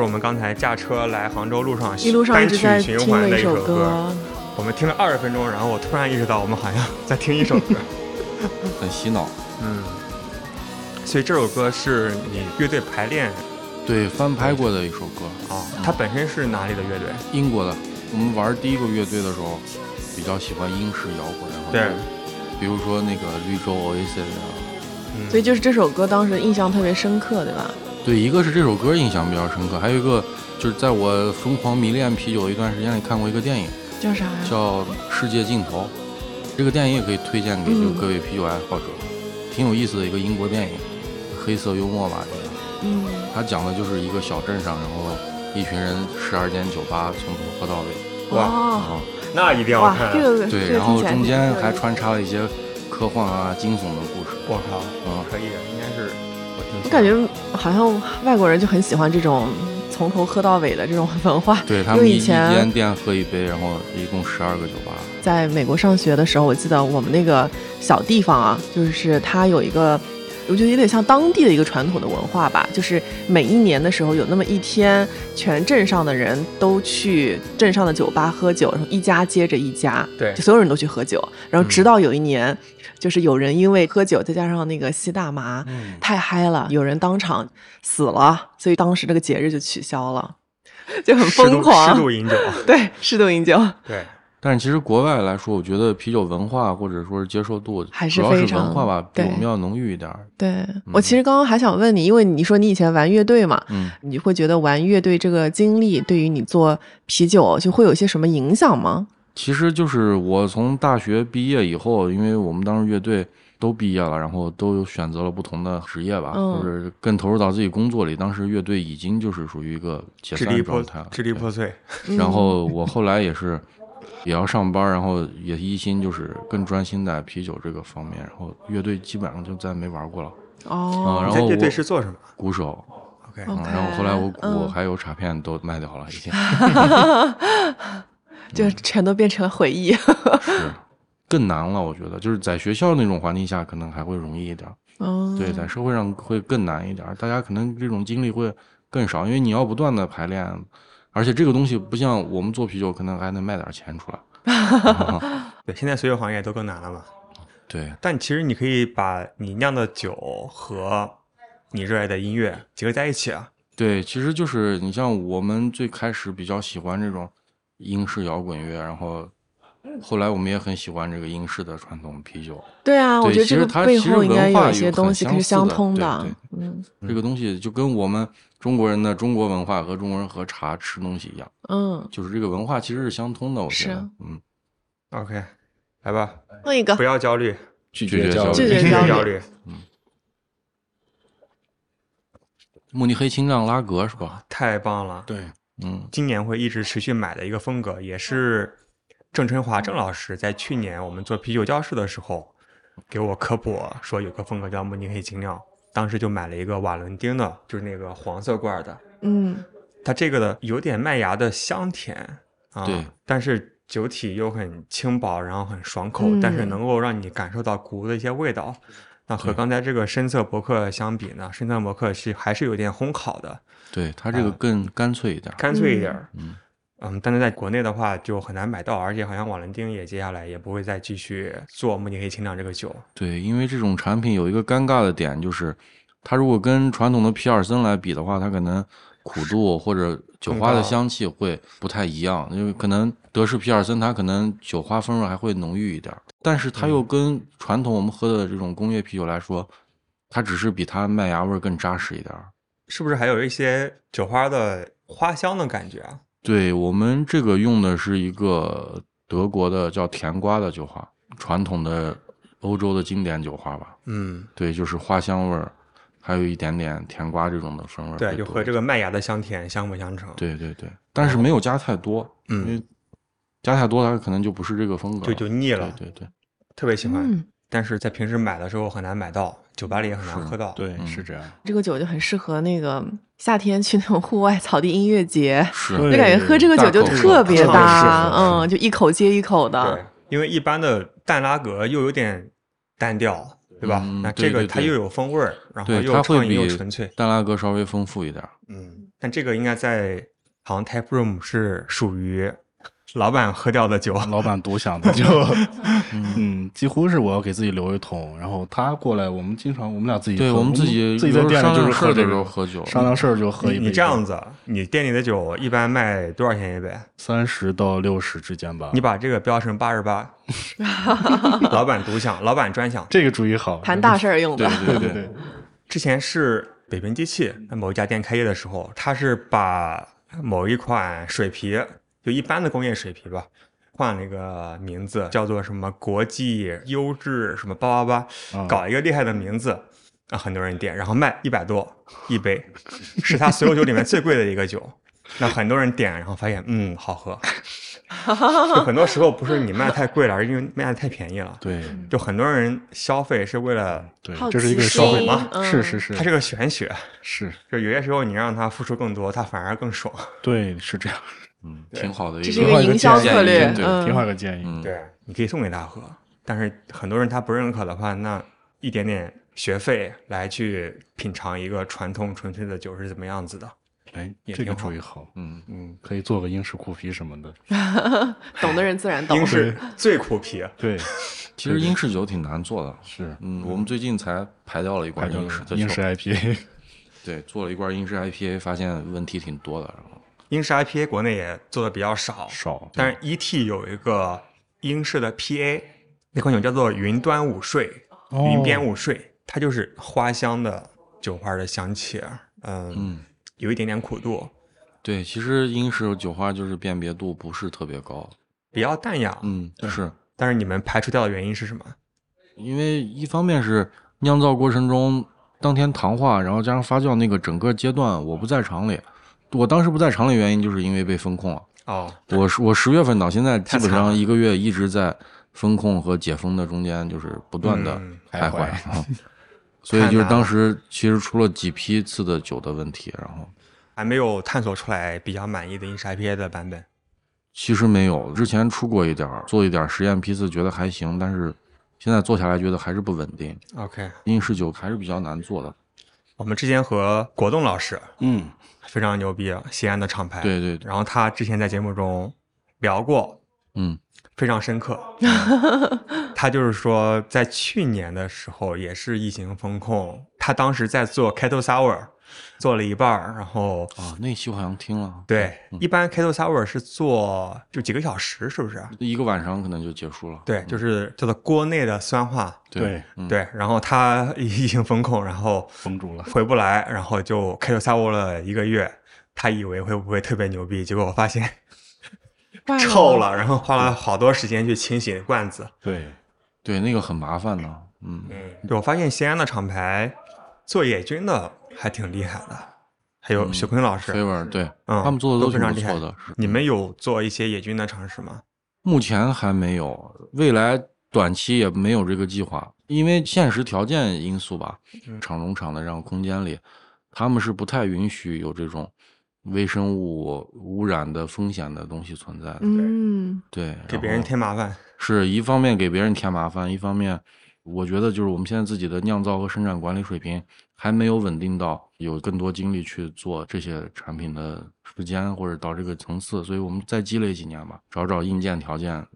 就是我们刚才驾车来杭州路上一路上一单曲直在循环听的一首歌。我们听了二十分钟，然后我突然意识到，我们好像 在听一首歌。很洗脑。嗯，所以这首歌是你乐队排练对，翻拍过的一首歌，啊，它本身是哪里的乐队？英国的。我们玩第一个乐队的时候，比较喜欢英式摇滚，然后对，比如说那个绿洲 Oasis 啊。嗯所以就是这首歌当时印象特别深刻，对吧？对，一个是这首歌印象比较深刻，还有一个就是在我疯狂迷恋啤酒一段时间里看过一个电影，叫啥呀？叫《世界尽头》。这个电影也可以推荐给就嗯各位啤酒爱好者，挺有意思的一个英国电影，黑色幽默吧，这个。嗯，它讲的就是一个小镇上，然后一群人十二间酒吧从头喝到尾，哇哦，啊，那一定要，看。这个对，这个然后中间还穿插了一些科幻啊、惊悚的故事。我靠，嗯可以，应该是我感觉好像外国人就很喜欢这种从头喝到尾的这种文化。对他们以前间店喝一杯，然后一共十二个酒吧。在美国上学的时候，我记得我们那个小地方啊，就是它有一个，我觉得有点像当地的一个传统的文化吧，就是每一年的时候有那么一天，全镇上的人都去镇上的酒吧喝酒，然后一家接着一家，对就所有人都去喝酒，然后直到有一年，就是有人因为喝酒再加上那个吸大麻，嗯，太嗨了，有人当场死了，所以当时这个节日就取消了，就很疯狂。适度饮酒。对，适度饮酒。对，但是其实国外来说，我觉得啤酒文化或者说是接受度，还是主要是非常文化吧，比对我们要浓郁一点儿。对我其实刚刚还想问你，因为你说你以前玩乐队嘛，嗯，你会觉得玩乐队这个经历对于你做啤酒就会有些什么影响吗？其实就是我从大学毕业以后，因为我们当时乐队都毕业了，然后都选择了不同的职业吧，嗯或者更投入到自己工作里。当时乐队已经就是属于一个解支离破散状态了，支离破碎。嗯然后我后来也是也要上班，然后也一心就是更专心在啤酒这个方面，然后乐队基本上就再没玩过了。哦，然后乐队是做什么鼓手，？OK，嗯然后后来我鼓嗯还有卡片都卖掉了，已经 就全都变成了回忆。是更难了。我觉得就是在学校那种环境下，可能还会容易一点对，在社会上会更难一点，大家可能这种经历会更少，因为你要不断的排练，而且这个东西不像我们做啤酒，可能还能卖点钱出来。对，现在所有行业都更难了嘛。对，但其实你可以把你酿的酒和你热爱的音乐结合在一起啊。对，其实就是你像我们最开始比较喜欢这种英式摇滚乐，然后后来我们也很喜欢这个英式的传统啤酒。对啊，我觉得这个其实它背后其实应该有一些东西可是相通的对。嗯这个东西就跟我们中国人的中国文化和中国人喝茶吃东西一样，嗯，就是这个文化其实是相通的。我觉是得，嗯，OK，来吧，问一个不要焦虑，拒绝焦虑绝焦虑，拒绝焦虑。嗯。慕尼黑青藏拉格是吧？太棒了！对，嗯，今年会一直持续买的一个风格，也是郑春华郑老师在去年我们做啤酒教室的时候给我科普说有个风格叫慕尼黑精酿，当时就买了一个瓦伦丁的，就是那个黄色罐的，嗯它这个的有点麦芽的香甜啊，对，但是酒体又很轻薄，然后很爽口，嗯但是能够让你感受到谷物的一些味道。那和刚才这个深色伯克相比呢，深色伯克是还是有点烘烤的，对，它这个啊更干脆一点。干脆一点。嗯，嗯，但是在国内的话就很难买到，而且好像瓦伦丁也接下来也不会再继续做慕尼黑清酿这个酒。对，因为这种产品有一个尴尬的点，就是它如果跟传统的皮尔森来比的话，它可能苦度或者酒花的香气会不太一样，因为可能德式皮尔森它可能酒花风味还会浓郁一点，但是它又跟传统我们喝的这种工业啤酒来说，它只是比它麦芽味更扎实一点。是不是还有一些酒花的花香的感觉啊？对我们这个用的是一个德国的叫甜瓜的酒花，传统的欧洲的经典酒花吧。嗯，对，就是花香味儿，还有一点点甜瓜这种的风味儿对，就和这个麦芽的香甜相辅相成。，对对对，但是没有加太多，嗯因为加太多它可能就不是这个风格就就腻了，对对对，特别喜欢。嗯，但是在平时买的时候很难买到，酒吧里也很难喝到。对，嗯是这样。这个酒就很适合那个夏天去那种户外草地音乐节，是就感觉喝这个酒就特别搭，嗯，就一口接一口的对，，因为一般的淡拉格又有点单调，对吧？嗯那这个它又有风味儿，然后，又创意又纯粹。淡拉格稍微丰富一点儿。嗯，但这个应该在好像 Tap Room 是属于老板喝掉的酒。老板独享的酒，嗯，几乎是我要给自己留一桶，然后他过来，我们经常我们俩自己对我们自己自己在店里就是商量事儿的时喝这个候喝酒商量事儿就喝一杯。你你这样子，你店里的酒一般卖多少钱一杯？三十到六十之间吧。你把这个标成八十八，老板独享，老板专享。这个主意好，谈大事儿用的对。对对对对，之前是北冰机器某一家店开业的时候，他是把某一款水啤，就一般的工业水平吧，换了一个名字，叫做什么国际优质什么八八八，啊搞一个厉害的名字，啊，很多人点，然后卖一百多一杯，是他所有酒里面最贵的一个酒。那很多人点，然后发现，嗯，好喝。就很多时候不是你卖太贵了，而是因为卖的太便宜了。对就很多人消费是为了，对，这是一个奇消费心嘛嗯是是是，它是个玄学。是，就有些时候你让他付出更多，他反而更爽。对，是这样，嗯，挺好的一这是个挺好一个营销建议策略，对嗯挺好一个建议。嗯，对，你可以送给他喝，但是很多人他不认可的话，那一点点学费来去品尝一个传统纯粹的酒是怎么样子的。哎，这个也挺好主意好，嗯，嗯，可以做个英式苦啤什么的。懂的人自然懂英。式最苦啤，对，其实英式酒挺难做的。是嗯，我们最近才排掉了一罐英式英式，IPA，对，做了一罐英式 IPA，发现问题挺多的。然后，英式 IPA 国内也做的比较少，少，但是 ET 有一个英式的 PA，那款酒叫做云端午睡，哦云边午睡，它就是花香的酒花的香气，嗯，嗯，有一点点苦度，对，其实英式酒花就是辨别度不是特别高。比较淡雅。嗯，是但是你们排除掉的原因是什么？因为一方面是酿造过程中当天糖化，然后加上发酵那个整个阶段我不在厂里，我当时不在厂里原因就是因为被封控了。哦，我是我十月份到现在基本上一个月一直在封控和解封的中间，就是不断的嗯徘徊，啊所以就是当时其实出了几批次的酒的问题，然后还没有探索出来比较满意的英式 IPA 的版本。其实没有，之前出过一点儿，做一点儿实验批次，觉得还行，但是现在做下来觉得还是不稳定，OK，英式酒还是比较难做的。我们之前和国栋老师嗯，非常牛逼，西安的厂牌。对对对，然后他之前在节目中聊过，嗯非常深刻。他就是说，在去年的时候也是疫情风控，他当时在做 Kettle Sour，做了一半儿，然后啊，那期我好像听了，对，一般 Kettle Sour 是做就几个小时，是不是？一个晚上可能就结束了。对，就是叫做锅内的酸化。对，嗯，对，然后他疫情封控，然后封住了。回不来，然后就开头 hour 了一个月。他以为会不会特别牛逼，结果我发现 臭了，然后花了好多时间去清洗罐子。对，对，那个很麻烦呢。嗯，嗯，对我发现西安的厂牌做野菌的还挺厉害的，还有雪坤老师，对，嗯，他们做的挺都非常厉害不错的。是你们有做一些野菌的尝试吗？目前还没有，未来短期也没有这个计划，因为现实条件因素吧，嗯厂中厂的这样空间里，他们是不太允许有这种微生物污染的风险的东西存在的。嗯，对，给别人添麻烦。是一方面给别人添麻烦，一方面我觉得就是我们现在自己的酿造和生产管理水平还没有稳定到有更多精力去做这些产品的时间或者到这个层次，所以我们再积累几年吧，找找硬件条件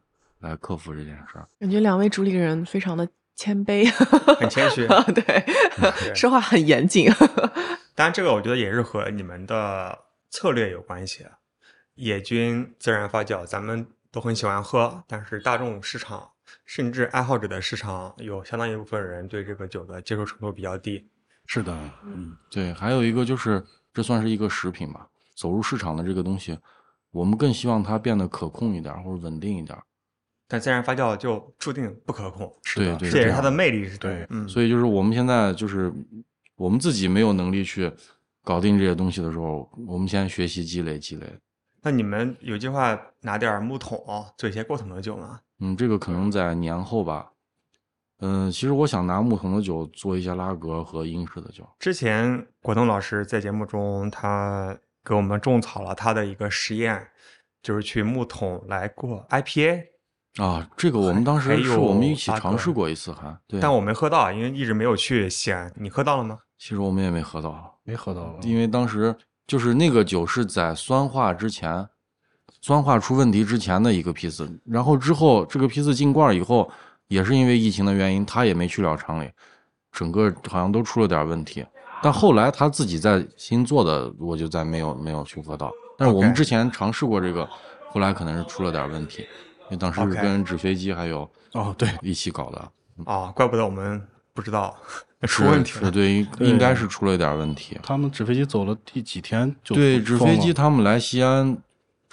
来克服这件事儿。感觉两位主理人非常的谦卑，很谦虚 对，说话很严谨。当然，这个我觉得也是和你们的策略有关系。野菌自然发酵，咱们都很喜欢喝，但是大众市场甚至爱好者的市场，有相当一部分人对这个酒的接受程度比较低。是的，嗯，对，还有一个就是这算是一个食品吧，走入市场的这个东西，我们更希望它变得可控一点或者稳定一点。但自然发酵就注定不可控，是的这也是它的魅力是对嗯，所以就是我们现在就是我们自己没有能力去搞定这些东西的时候，我们先学习积累积累。那你们有计划拿点木桶做一些过桶的酒吗？嗯，这个可能在年后吧。嗯，其实我想拿木桶的酒做一些拉格和英式的酒。之前果冻老师在节目中，他给我们种草了他的一个实验，就是去木桶来过 IPA，啊，这个我们当还时是我们一起尝试过一次还，对，但我没喝到，因为一直没有去西安。你喝到了吗？其实我们也没喝到，没喝到，因为当时就是那个酒是在酸化之前，酸化出问题之前的一个批次，然后之后这个批次进罐以后，也是因为疫情的原因，他也没去了厂里，整个好像都出了点问题。但后来他自己在新做的，我就再没有没有去喝到。但是我们之前尝试过这个，后来可能是出了点问题，因为当时是跟纸飞机还有哦，对，一起搞的，啊，怪不得我们不知道 出问题了。是对，应对应该是出了点问题。他们纸飞机走了第几天就对，纸飞机他们来西安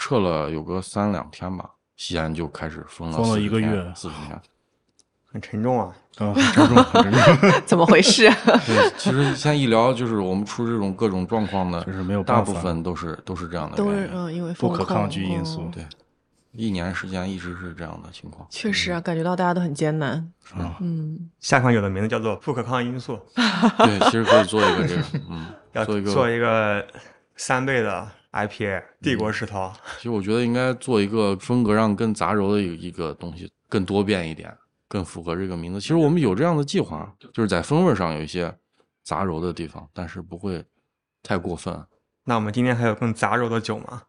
撤了有个三两天吧，西安就开始封了封了一个月四十天。很沉重啊。啊，很沉重，很沉重，怎么回事？对，其实现在一聊就是我们出这种各种状况的，就是没有办法大部分都是都是这样的都。是嗯，因为不可抗拒因素嗯对，一年时间一直是这样的情况。确实啊，感觉到大家都很艰难。啊嗯，下款有的名字叫做不可抗因素，对，其实可以做一个这个，嗯，要做一个做一个三倍的 IPA 帝嗯国世涛。其实我觉得应该做一个风格上更杂糅的一一个东西，更多变一点，更符合这个名字。其实我们有这样的计划，就是在风味上有一些杂糅的地方，但是不会太过分。那我们今天还有更杂糅的酒吗？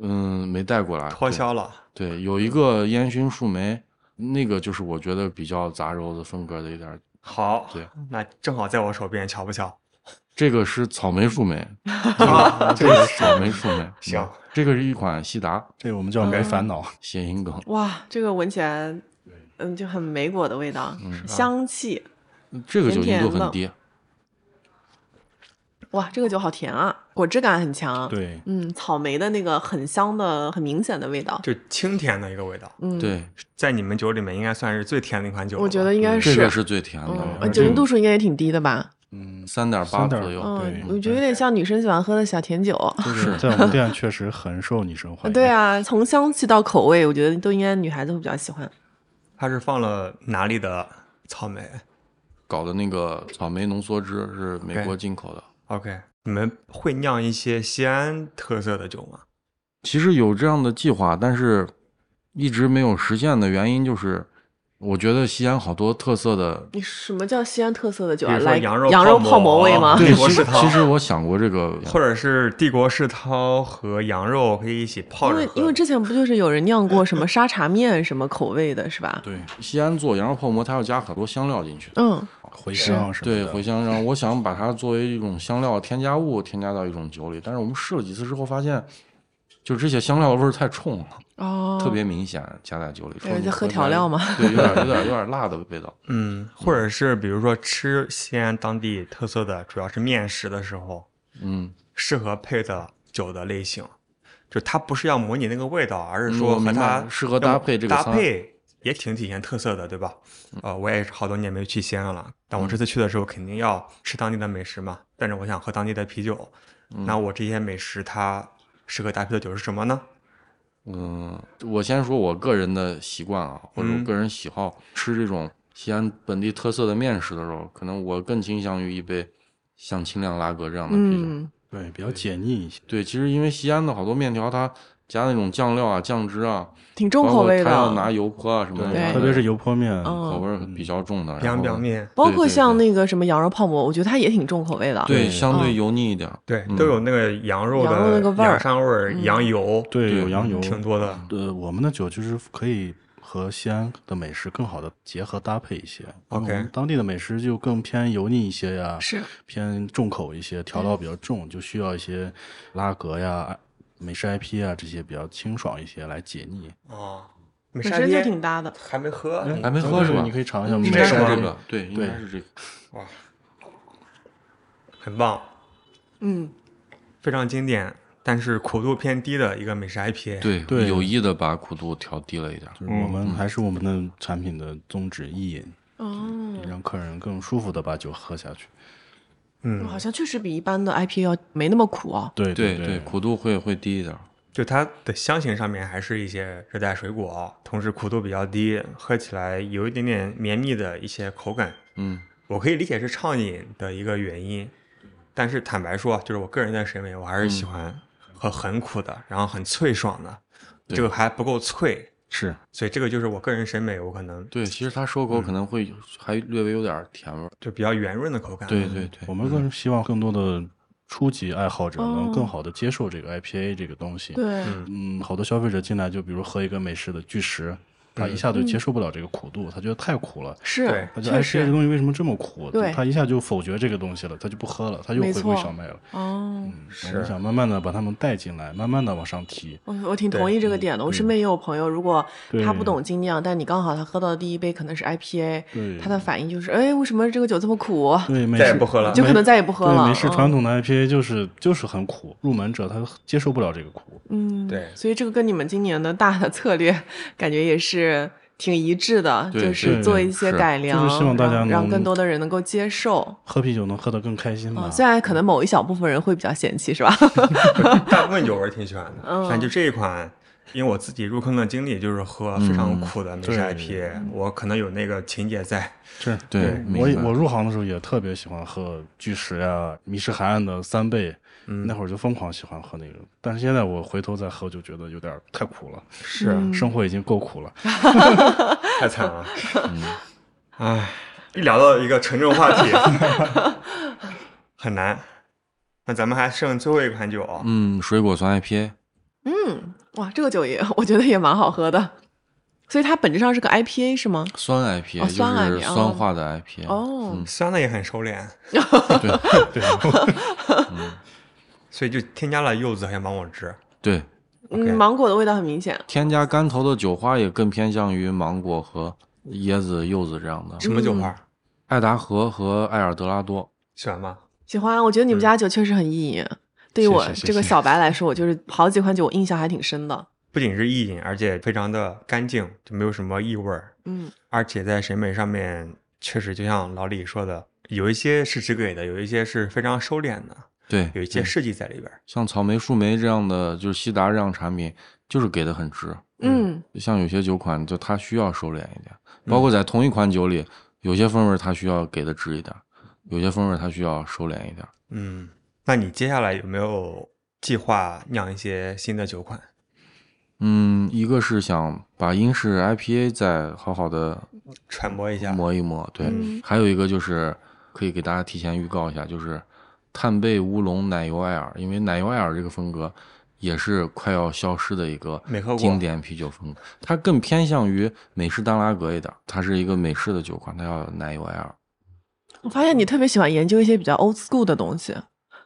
嗯，没带过来，脱销了。对。对，有一个烟熏树莓，那个就是我觉得比较杂糅的风格的一点。好，对，那正好在我手边，巧不巧？这个是草莓树莓，啊，这个是草莓树莓。行嗯，这个是一款西达这个我们叫没烦恼，谐音梗。哇，这个闻起来，嗯，就很莓果的味道，嗯香气。这个酒精度很低，哇，这个酒好甜啊，果汁感很强。，对，嗯，草莓的那个很香的、很明显的味道。就清甜的一个味道，嗯，，对，在你们酒里面应该算是最甜的一款酒了。我觉得应该是。这个是最甜的酒精度数应该也挺低的吧？嗯，三点八左右。对嗯，我觉得有点像女生喜欢喝的小甜酒。就是在我们店确实很受女生欢迎。对，啊，从香气到口味，我觉得都应该女孩子会比较喜欢。它是放了哪里的草莓搞的那个草莓浓缩汁是美国进口的。？OK，你们会酿一些西安特色的酒吗？其实有这样的计划，但是一直没有实现的原因就是，我觉得西安好多特色的。你什么叫西安特色的酒啊？比如说来羊肉羊肉泡馍味吗？对帝国其实世涛其实我想过这个，或者是帝国世涛和羊肉可以一起泡因为。因为之前不就是有人酿过什么沙茶面什么口味的，是吧？对西安做羊肉泡馍，它要加很多香料进去。嗯，茴香什么对的，茴香，然后我想把它作为一种香料添加物，添加到一种酒里，但是我们试了几次之后发现，就这些香料味儿太冲了，哦，特别明显，加在酒里。有人在喝调料吗对，有点有点有点辣的味道。嗯，或者是比如说吃西安当地特色的，主要是面食的时候，嗯，适合配的酒的类型，就它不是要模拟那个味道，而是说和它适合搭配这个搭配也挺体现特色的，对吧？呃，我也是好多年没去西安了，但我这次去的时候肯定要吃当地的美食嘛，但是我想喝当地的啤酒，那我这些美食它适合搭配的酒是什么呢？嗯，我先说我个人的习惯啊，或者我嗯个人喜好，吃这种西安本地特色的面食的时候，可能我更倾向于一杯像清凉拉格这样的啤酒。嗯，对，比较解腻一些。对，其实因为西安的好多面条，它加那种酱料啊、酱汁啊，挺重口味的。还要拿，油泼啊什么的，特别是油泼面，嗯口味比较重的。然后凉表面，包括像那个什么羊肉泡馍，我觉得它也挺重口味的。对，相对嗯油腻一点。对，嗯都有那个羊肉羊肉那的个味儿羊膻味儿、嗯羊油，对，有羊油，挺多的。对，我们的酒就是可以和西安的美食更好的结合搭配一些。OK 我们当地的美食就更偏油腻一些呀，是偏重口一些，调料比较重，就需要一些拉格呀、美式 IP 啊这些比较清爽一些来解腻。哦，美本身就挺搭的。还没喝，嗯还没喝是吧你可以尝一下应该是式这个，对，应对该是这个。哇很棒，嗯，非常经典，但是苦度偏低的一个美式 IPA。，对，对有意的把苦度调低了一点。就是我们还是我们的产品的宗旨意饮，哦，让客人更舒服的把酒喝下去。嗯，好像确实比一般的 IPA 要没那么苦啊。对对对对，苦度会会低一点。就它的香型上面还是一些热带水果，同时苦度比较低，喝起来有一点点绵密的一些口感。嗯，我可以理解是畅饮的一个原因，但是坦白说，就是我个人的审美，我还是喜欢喝很苦的，然后很脆爽的。对这个还不够脆，是。所以这个就是我个人审美，我可能对，其实他说口可能会还略微有点甜味儿。就比较圆润的口感。对对对，我们更希望更多的初级爱好者能哦。更好的接受这个 IPA 这个东西。对，嗯，好多消费者进来就比如喝一个美式的巨石，他一下就接受不了这个苦度，他觉得太苦了。是，他觉得 IPA 这确实东西为什么这么苦？对他一下就否决这个东西了，他就不喝了，他又回归错小麦了。哦。我们想慢慢的把他们带进来，慢慢的往上提。我我挺同意这个点的。我身边也有朋友，如果他不懂精酿，但你刚好他喝到的第一杯可能是 IPA，对他的反应就是，哎，为什么这个酒这么苦？对，美式再也不喝了就可能再也不喝了。对美式传嗯统的 IPA 就是就是很苦，入门者他接受不了这个苦。嗯，对所以这个跟你们今年的大的策略 感觉也是挺一致的，就是做一些改良，就是希望大家让让更多的人能够接受。喝啤酒能喝得更开心吧啊，？虽然可能某一小部分人会比较嫌弃，是吧？大部分 酒我是挺喜欢的，嗯正就这一款，因为我自己入坑的经历就是喝非常嗯苦的美式 IPA，我可能有那个情节在。是对我我入行的时候也特别喜欢喝巨石呀、迷失海岸的三倍，嗯那会儿就疯狂喜欢喝那个。但是现在我回头再喝，就觉得有点太苦了，是，嗯生活已经够苦了。太惨了。唉，一聊到一个沉重话题，很难。那咱们还剩最后一款酒啊，嗯，水果酸 IPA，嗯，哇，这个酒也我觉得也蛮好喝的。所以它本质上是个 IPA 是吗？酸 IPA、哦酸就是 IPA 酸化的 IPA。哦嗯酸的也很收敛，对 对，所以就添加了柚子还有芒果汁。对，嗯，芒果的味道很明显。添加干头的酒花也更偏向于芒果和椰子、柚子这样的。什么酒花？爱达荷和埃尔德拉多，喜欢吗？喜欢，我觉得你们家酒确实很意淫。对于我这个小白来说，我就是好几款酒我印象还挺深的。不仅是意淫，而且非常的干净，就没有什么异味儿。嗯，而且在审美上面，确实就像老李说的，有一些是直给的，有一些是非常收敛的，对，有一些设计在里边。像草莓、树莓这样的，就是西达这样产品，就是给的很值。嗯，像有些酒款，就它需要收敛一点，包括在同一款酒里，有些风味它需要给的值一点，有些风味它需要收敛一点。嗯，那你接下来有没有计划酿一些新的酒款？嗯，一个是想把英式 IPA 再好好的揣摩一下。磨一磨，对，嗯还有一个就是可以给大家提前预告一下，就是碳焙乌龙奶油艾尔，因为奶油艾尔这个风格也是快要消失的一个经典啤酒风格，它更偏向于美式单拉格一点，它是一个美式的酒款，它叫奶油艾尔。我发现你特别喜欢研究一些比较 old school 的东西。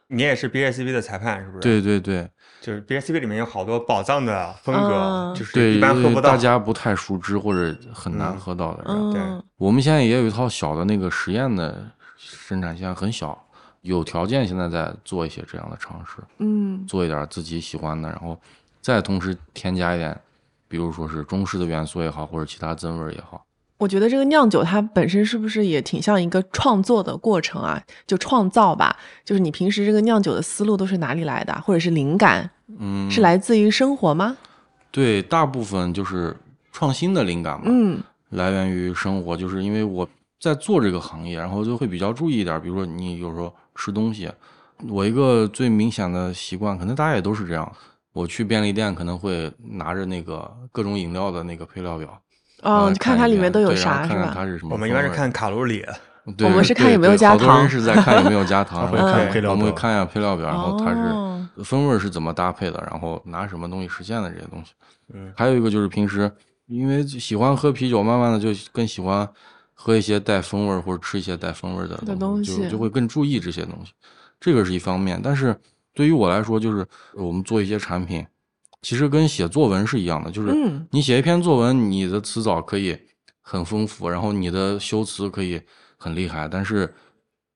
你也是 BSCB 的裁判是不是？，对对对就是 BSCB 里面有好多宝藏的风格，嗯就是对，一般喝不到。大家不太熟知或者很难嗯喝到的。嗯，我们现在也有一套小的那个实验的生产线，很小，有条件现在在做一些这样的尝试。嗯，做一点自己喜欢的，然后再同时添加一点，比如说是中式的元素也好，或者其他增味儿也好。我觉得这个酿酒它本身是不是也挺像一个创作的过程啊？就创造吧，就是你平时这个酿酒的思路都是哪里来的，或者是灵感嗯，是来自于生活吗？对，大部分就是创新的灵感嘛，嗯来源于生活，就是因为我在做这个行业，然后就会比较注意一点，比如说你有时候吃东西，我一个最明显的习惯，可能大家也都是这样。我去便利店可能会拿着那个各种饮料的那个配料表，哦，呃就看它里面都有啥看看是吧？它是什么我们一般是看卡路里，对我们是看有没有对好多加糖人是在看有没有加糖，会看配料表我们会看一下配料表，然后它哦是风味是怎么搭配的，然后拿什么东西实现的这些东西。嗯，还有一个就是平时因为喜欢喝啤酒，慢慢的就更喜欢喝一些带风味儿或者吃一些带风味儿的的东西，就就会更注意这些东西。这个是一方面，但是对于我来说，就是我们做一些产品，其实跟写作文是一样的，就是嗯你写一篇作文，你的词藻可以很丰富，然后你的修辞可以很厉害，但是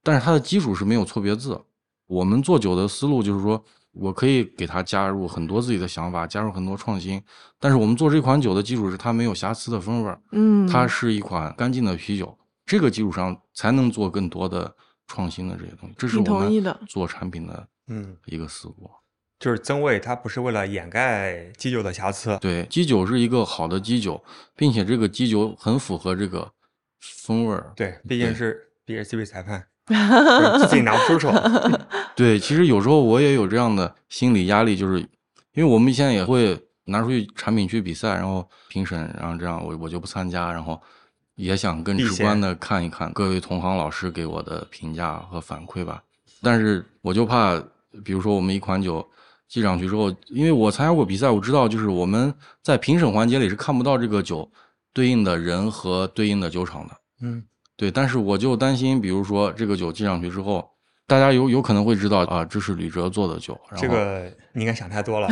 但是它的基础是没有错别字。我们做酒的思路就是说，我可以给它加入很多自己的想法，加入很多创新，但是我们做这款酒的基础是它没有瑕疵的风味儿，嗯，它是一款干净的啤酒，这个基础上才能做更多的创新的这些东西。这是我们做产品的嗯，一个思路。就是增味，它不是为了掩盖基酒的瑕疵。对，基酒是一个好的基酒，并且这个基酒很符合这个风味儿。对，毕竟是 BSCB 裁判，就是自己拿不出手。对，其实有时候我也有这样的心理压力，就是因为我们现在也会拿出去产品去比赛，然后评审，然后这样我我就不参加，然后也想更直观的看一看各位同行老师给我的评价和反馈吧。但是我就怕，比如说我们一款酒寄上去之后，因为我参加过比赛，我知道就是我们在评审环节里是看不到这个酒对应的人和对应的酒厂的。嗯，对，但是我就担心，比如说这个酒寄上去之后。大家有有可能会知道啊，这是吕哲做的酒。这个你应该想太多了。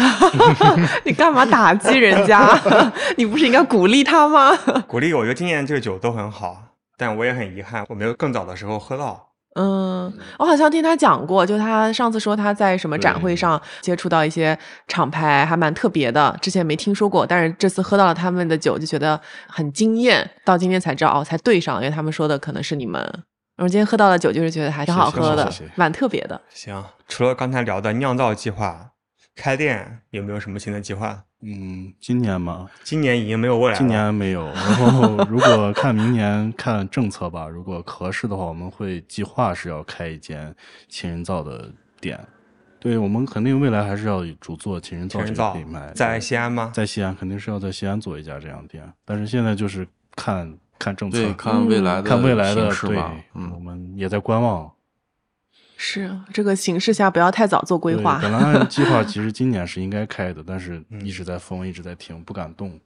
你干嘛打击人家？你不是应该鼓励他吗？鼓励，我觉得今年这个酒都很好，但我也很遗憾，我没有更早的时候喝到。嗯，我好像听他讲过，就他上次说他在什么展会上接触到一些厂牌，还蛮特别的，之前没听说过，但是这次喝到了他们的酒，就觉得很惊艳。到今天才知道哦，才对上，因为他们说的可能是你们。我今天喝到的酒，就是觉得还挺好喝的，蛮特别的。行，除了刚才聊的酿造计划，开店有没有什么新的计划？嗯，今年嘛？今年已经没有未来。今年没有。然 后如果看明年看政策吧，如果合适的话，我们会计划是要开一间秦人造的店。对我们肯定未来还是要主做秦人造这个品牌。在西安吗？在西安，肯定是要在西安做一家这样的店。但是现在就是看。看政策，看未来的，看未来的，对，嗯，我们也在观望。是这个形势下，不要太早做规划。本来计划其实今年是应该开的，但是一直在封，一直在停，不敢动。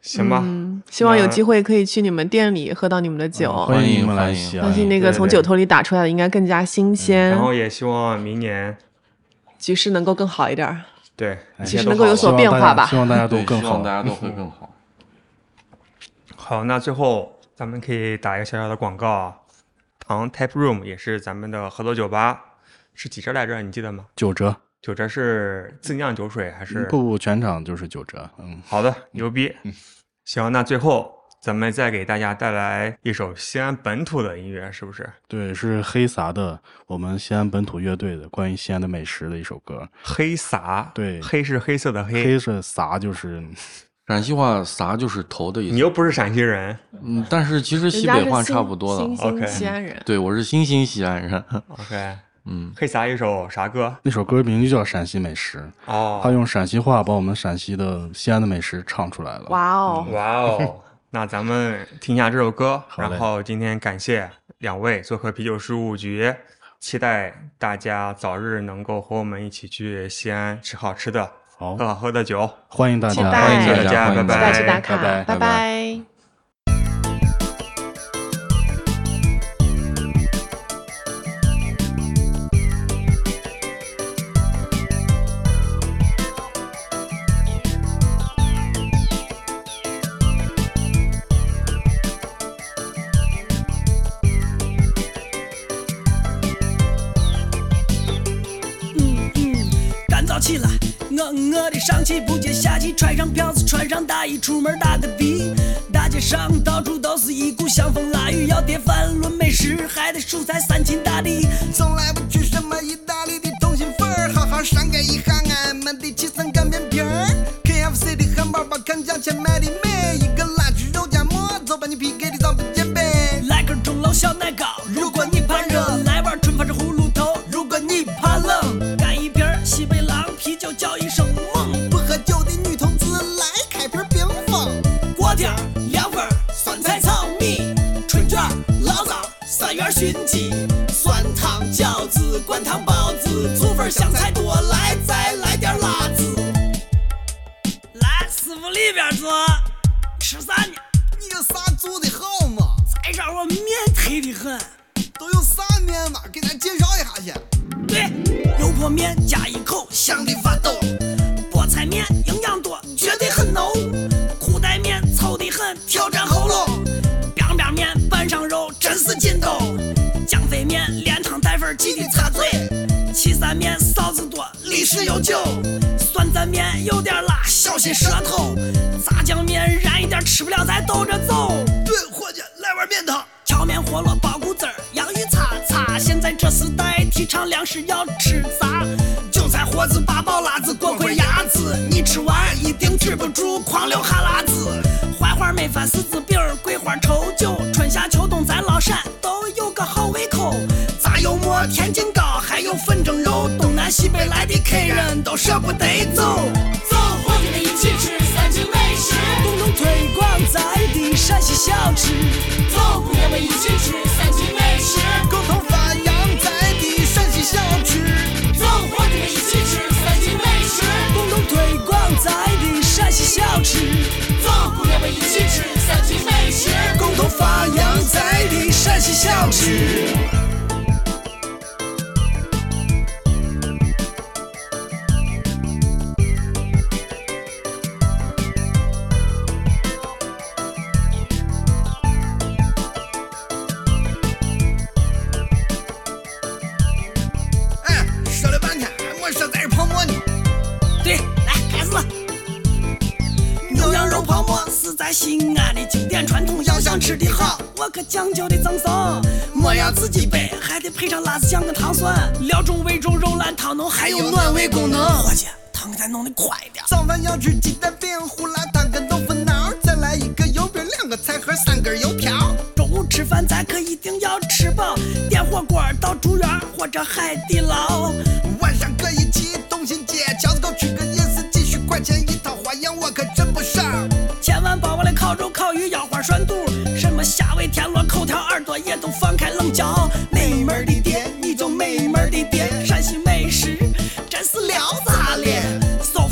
行吧，希望有机会可以去你们店里喝到你们的酒。欢迎你们来，相信那个从酒头里打出来的应该更加新鲜。然后也希望明年局势能够更好一点。对，其实能够有所变化吧。希望大家都更好，大家都会更好。好，那最后。咱们可以打一个小小的广告，唐 Tap Room 也是咱们的合作酒吧，是几折来着？你记得吗？九折，九折是自酿酒水还是？不不，全场就是九折。嗯，好的，牛逼。嗯 行，那最后咱们再给大家带来一首西安本土的音乐，是不是？对，是黑撒的，我们西安本土乐队的关于西安的美食的一首歌。黑撒，对，黑是黑色的黑，黑是撒就是。陕西话“啥”就是头的意思。你又不是陕西人，嗯，但是其实西北话差不多的。OK，西安人。对，我是新兴西安人。OK，嗯，黑撒一首啥歌？那首歌名就叫《陕西美食》。哦，他用陕西话把我们陕西的西安的美食唱出来了。哇哦，哇哦！那咱们听一下这首歌，然后今天感谢两位做客啤酒事务局，期待大家早日能够和我们一起去西安吃好吃的。好，喝好喝的酒，欢迎大家，欢迎大家，拜拜，期待去打卡，拜拜。我的上气不接下气，穿上票子，穿上大衣，出门打个的。大街上到处都是一股香风腊雨，要叠饭论美食，还得蔬菜三秦大地。从来不去什么意大利的通心粉，好好上盖一下俺们的七层擀面皮。KFC 的汉堡包，看价钱买的美，一个辣汁肉夹馍，就把你 PK 的早不减肥。来根钟楼小奶糕，熏鸡、酸汤饺子、灌汤包子、醋粉香菜多，来再来点辣子。来，师傅里边坐，吃啥呢？你这啥做的好嘛？再上我面忒的很。都有啥面嘛？给咱介绍一下去。对，油泼面加一口，香的发抖。菠菜面营养多，绝对很浓。汤带粉，记得擦嘴。岐山面臊子多，历史悠久。酸蘸面有点辣，小心舌头。炸酱面燃一点，吃不了咱兜着走。对，伙计，来碗面汤。荞面饸饹包谷子儿，洋芋擦擦。现在这时代提倡粮食要吃杂。韭菜盒子，八宝辣子，锅盔鸭子，你吃完一定止不住狂流哈喇子。槐花焖饭，柿子饼，桂花稠酒，春夏秋冬天津港，还有粉蒸肉，东南西北来的客人都舍不得走。走，伙计们一起吃三秦美食，共同推广咱的陕西小吃。走，姑娘们一起吃三秦美食，共同发扬咱的陕西小吃。走，伙计们一起吃三秦美食，共同推广咱的陕西小吃。走，姑娘们一起吃三秦美食，共同发扬咱的陕西小吃。我是在西安的经典传统，要想吃的好，我可讲究的赠送。馍要自己备，还得配上辣子酱跟糖蒜，料中味中肉烂汤浓，还有暖胃功能。伙计，汤给咱弄的快点。早饭要吃鸡蛋饼、胡辣汤跟豆腐脑，再来一个油饼，两个菜盒，三根油条。中午吃饭咱可一定要吃饱，点火锅到竹园或者海底捞。晚上烤肉、烤鱼、腰花、涮肚，什么虾尾、田螺、口条、耳朵也都放开冷嚼。美门的店，你就美门的店，陕西美食真是撩炸咧，so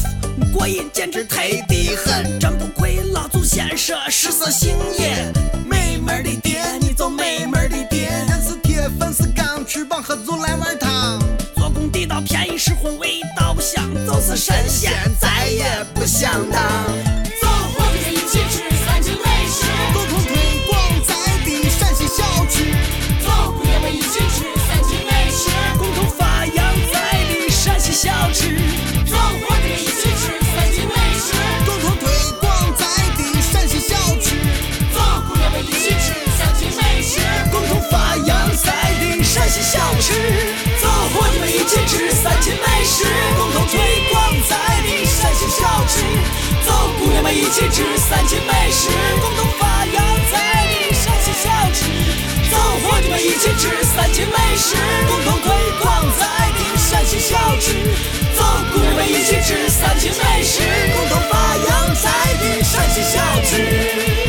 过瘾，简直忒的很，真不愧老祖先说食色性也。美门的店，你就美门的店，人是铁，粉是钢，吃饱喝足来碗汤。做工地道，便宜实惠，味道香，就是神仙再也不想当。一起吃三秦美食，共同推广在地陕西小吃。走，姑娘们，一起吃三秦美食，共同发扬在地陕西小吃。走，伙计们，一起吃三秦美食，共同推广在地陕西小吃。走，姑娘们，一起吃三秦美食，共同发扬在地陕西小吃。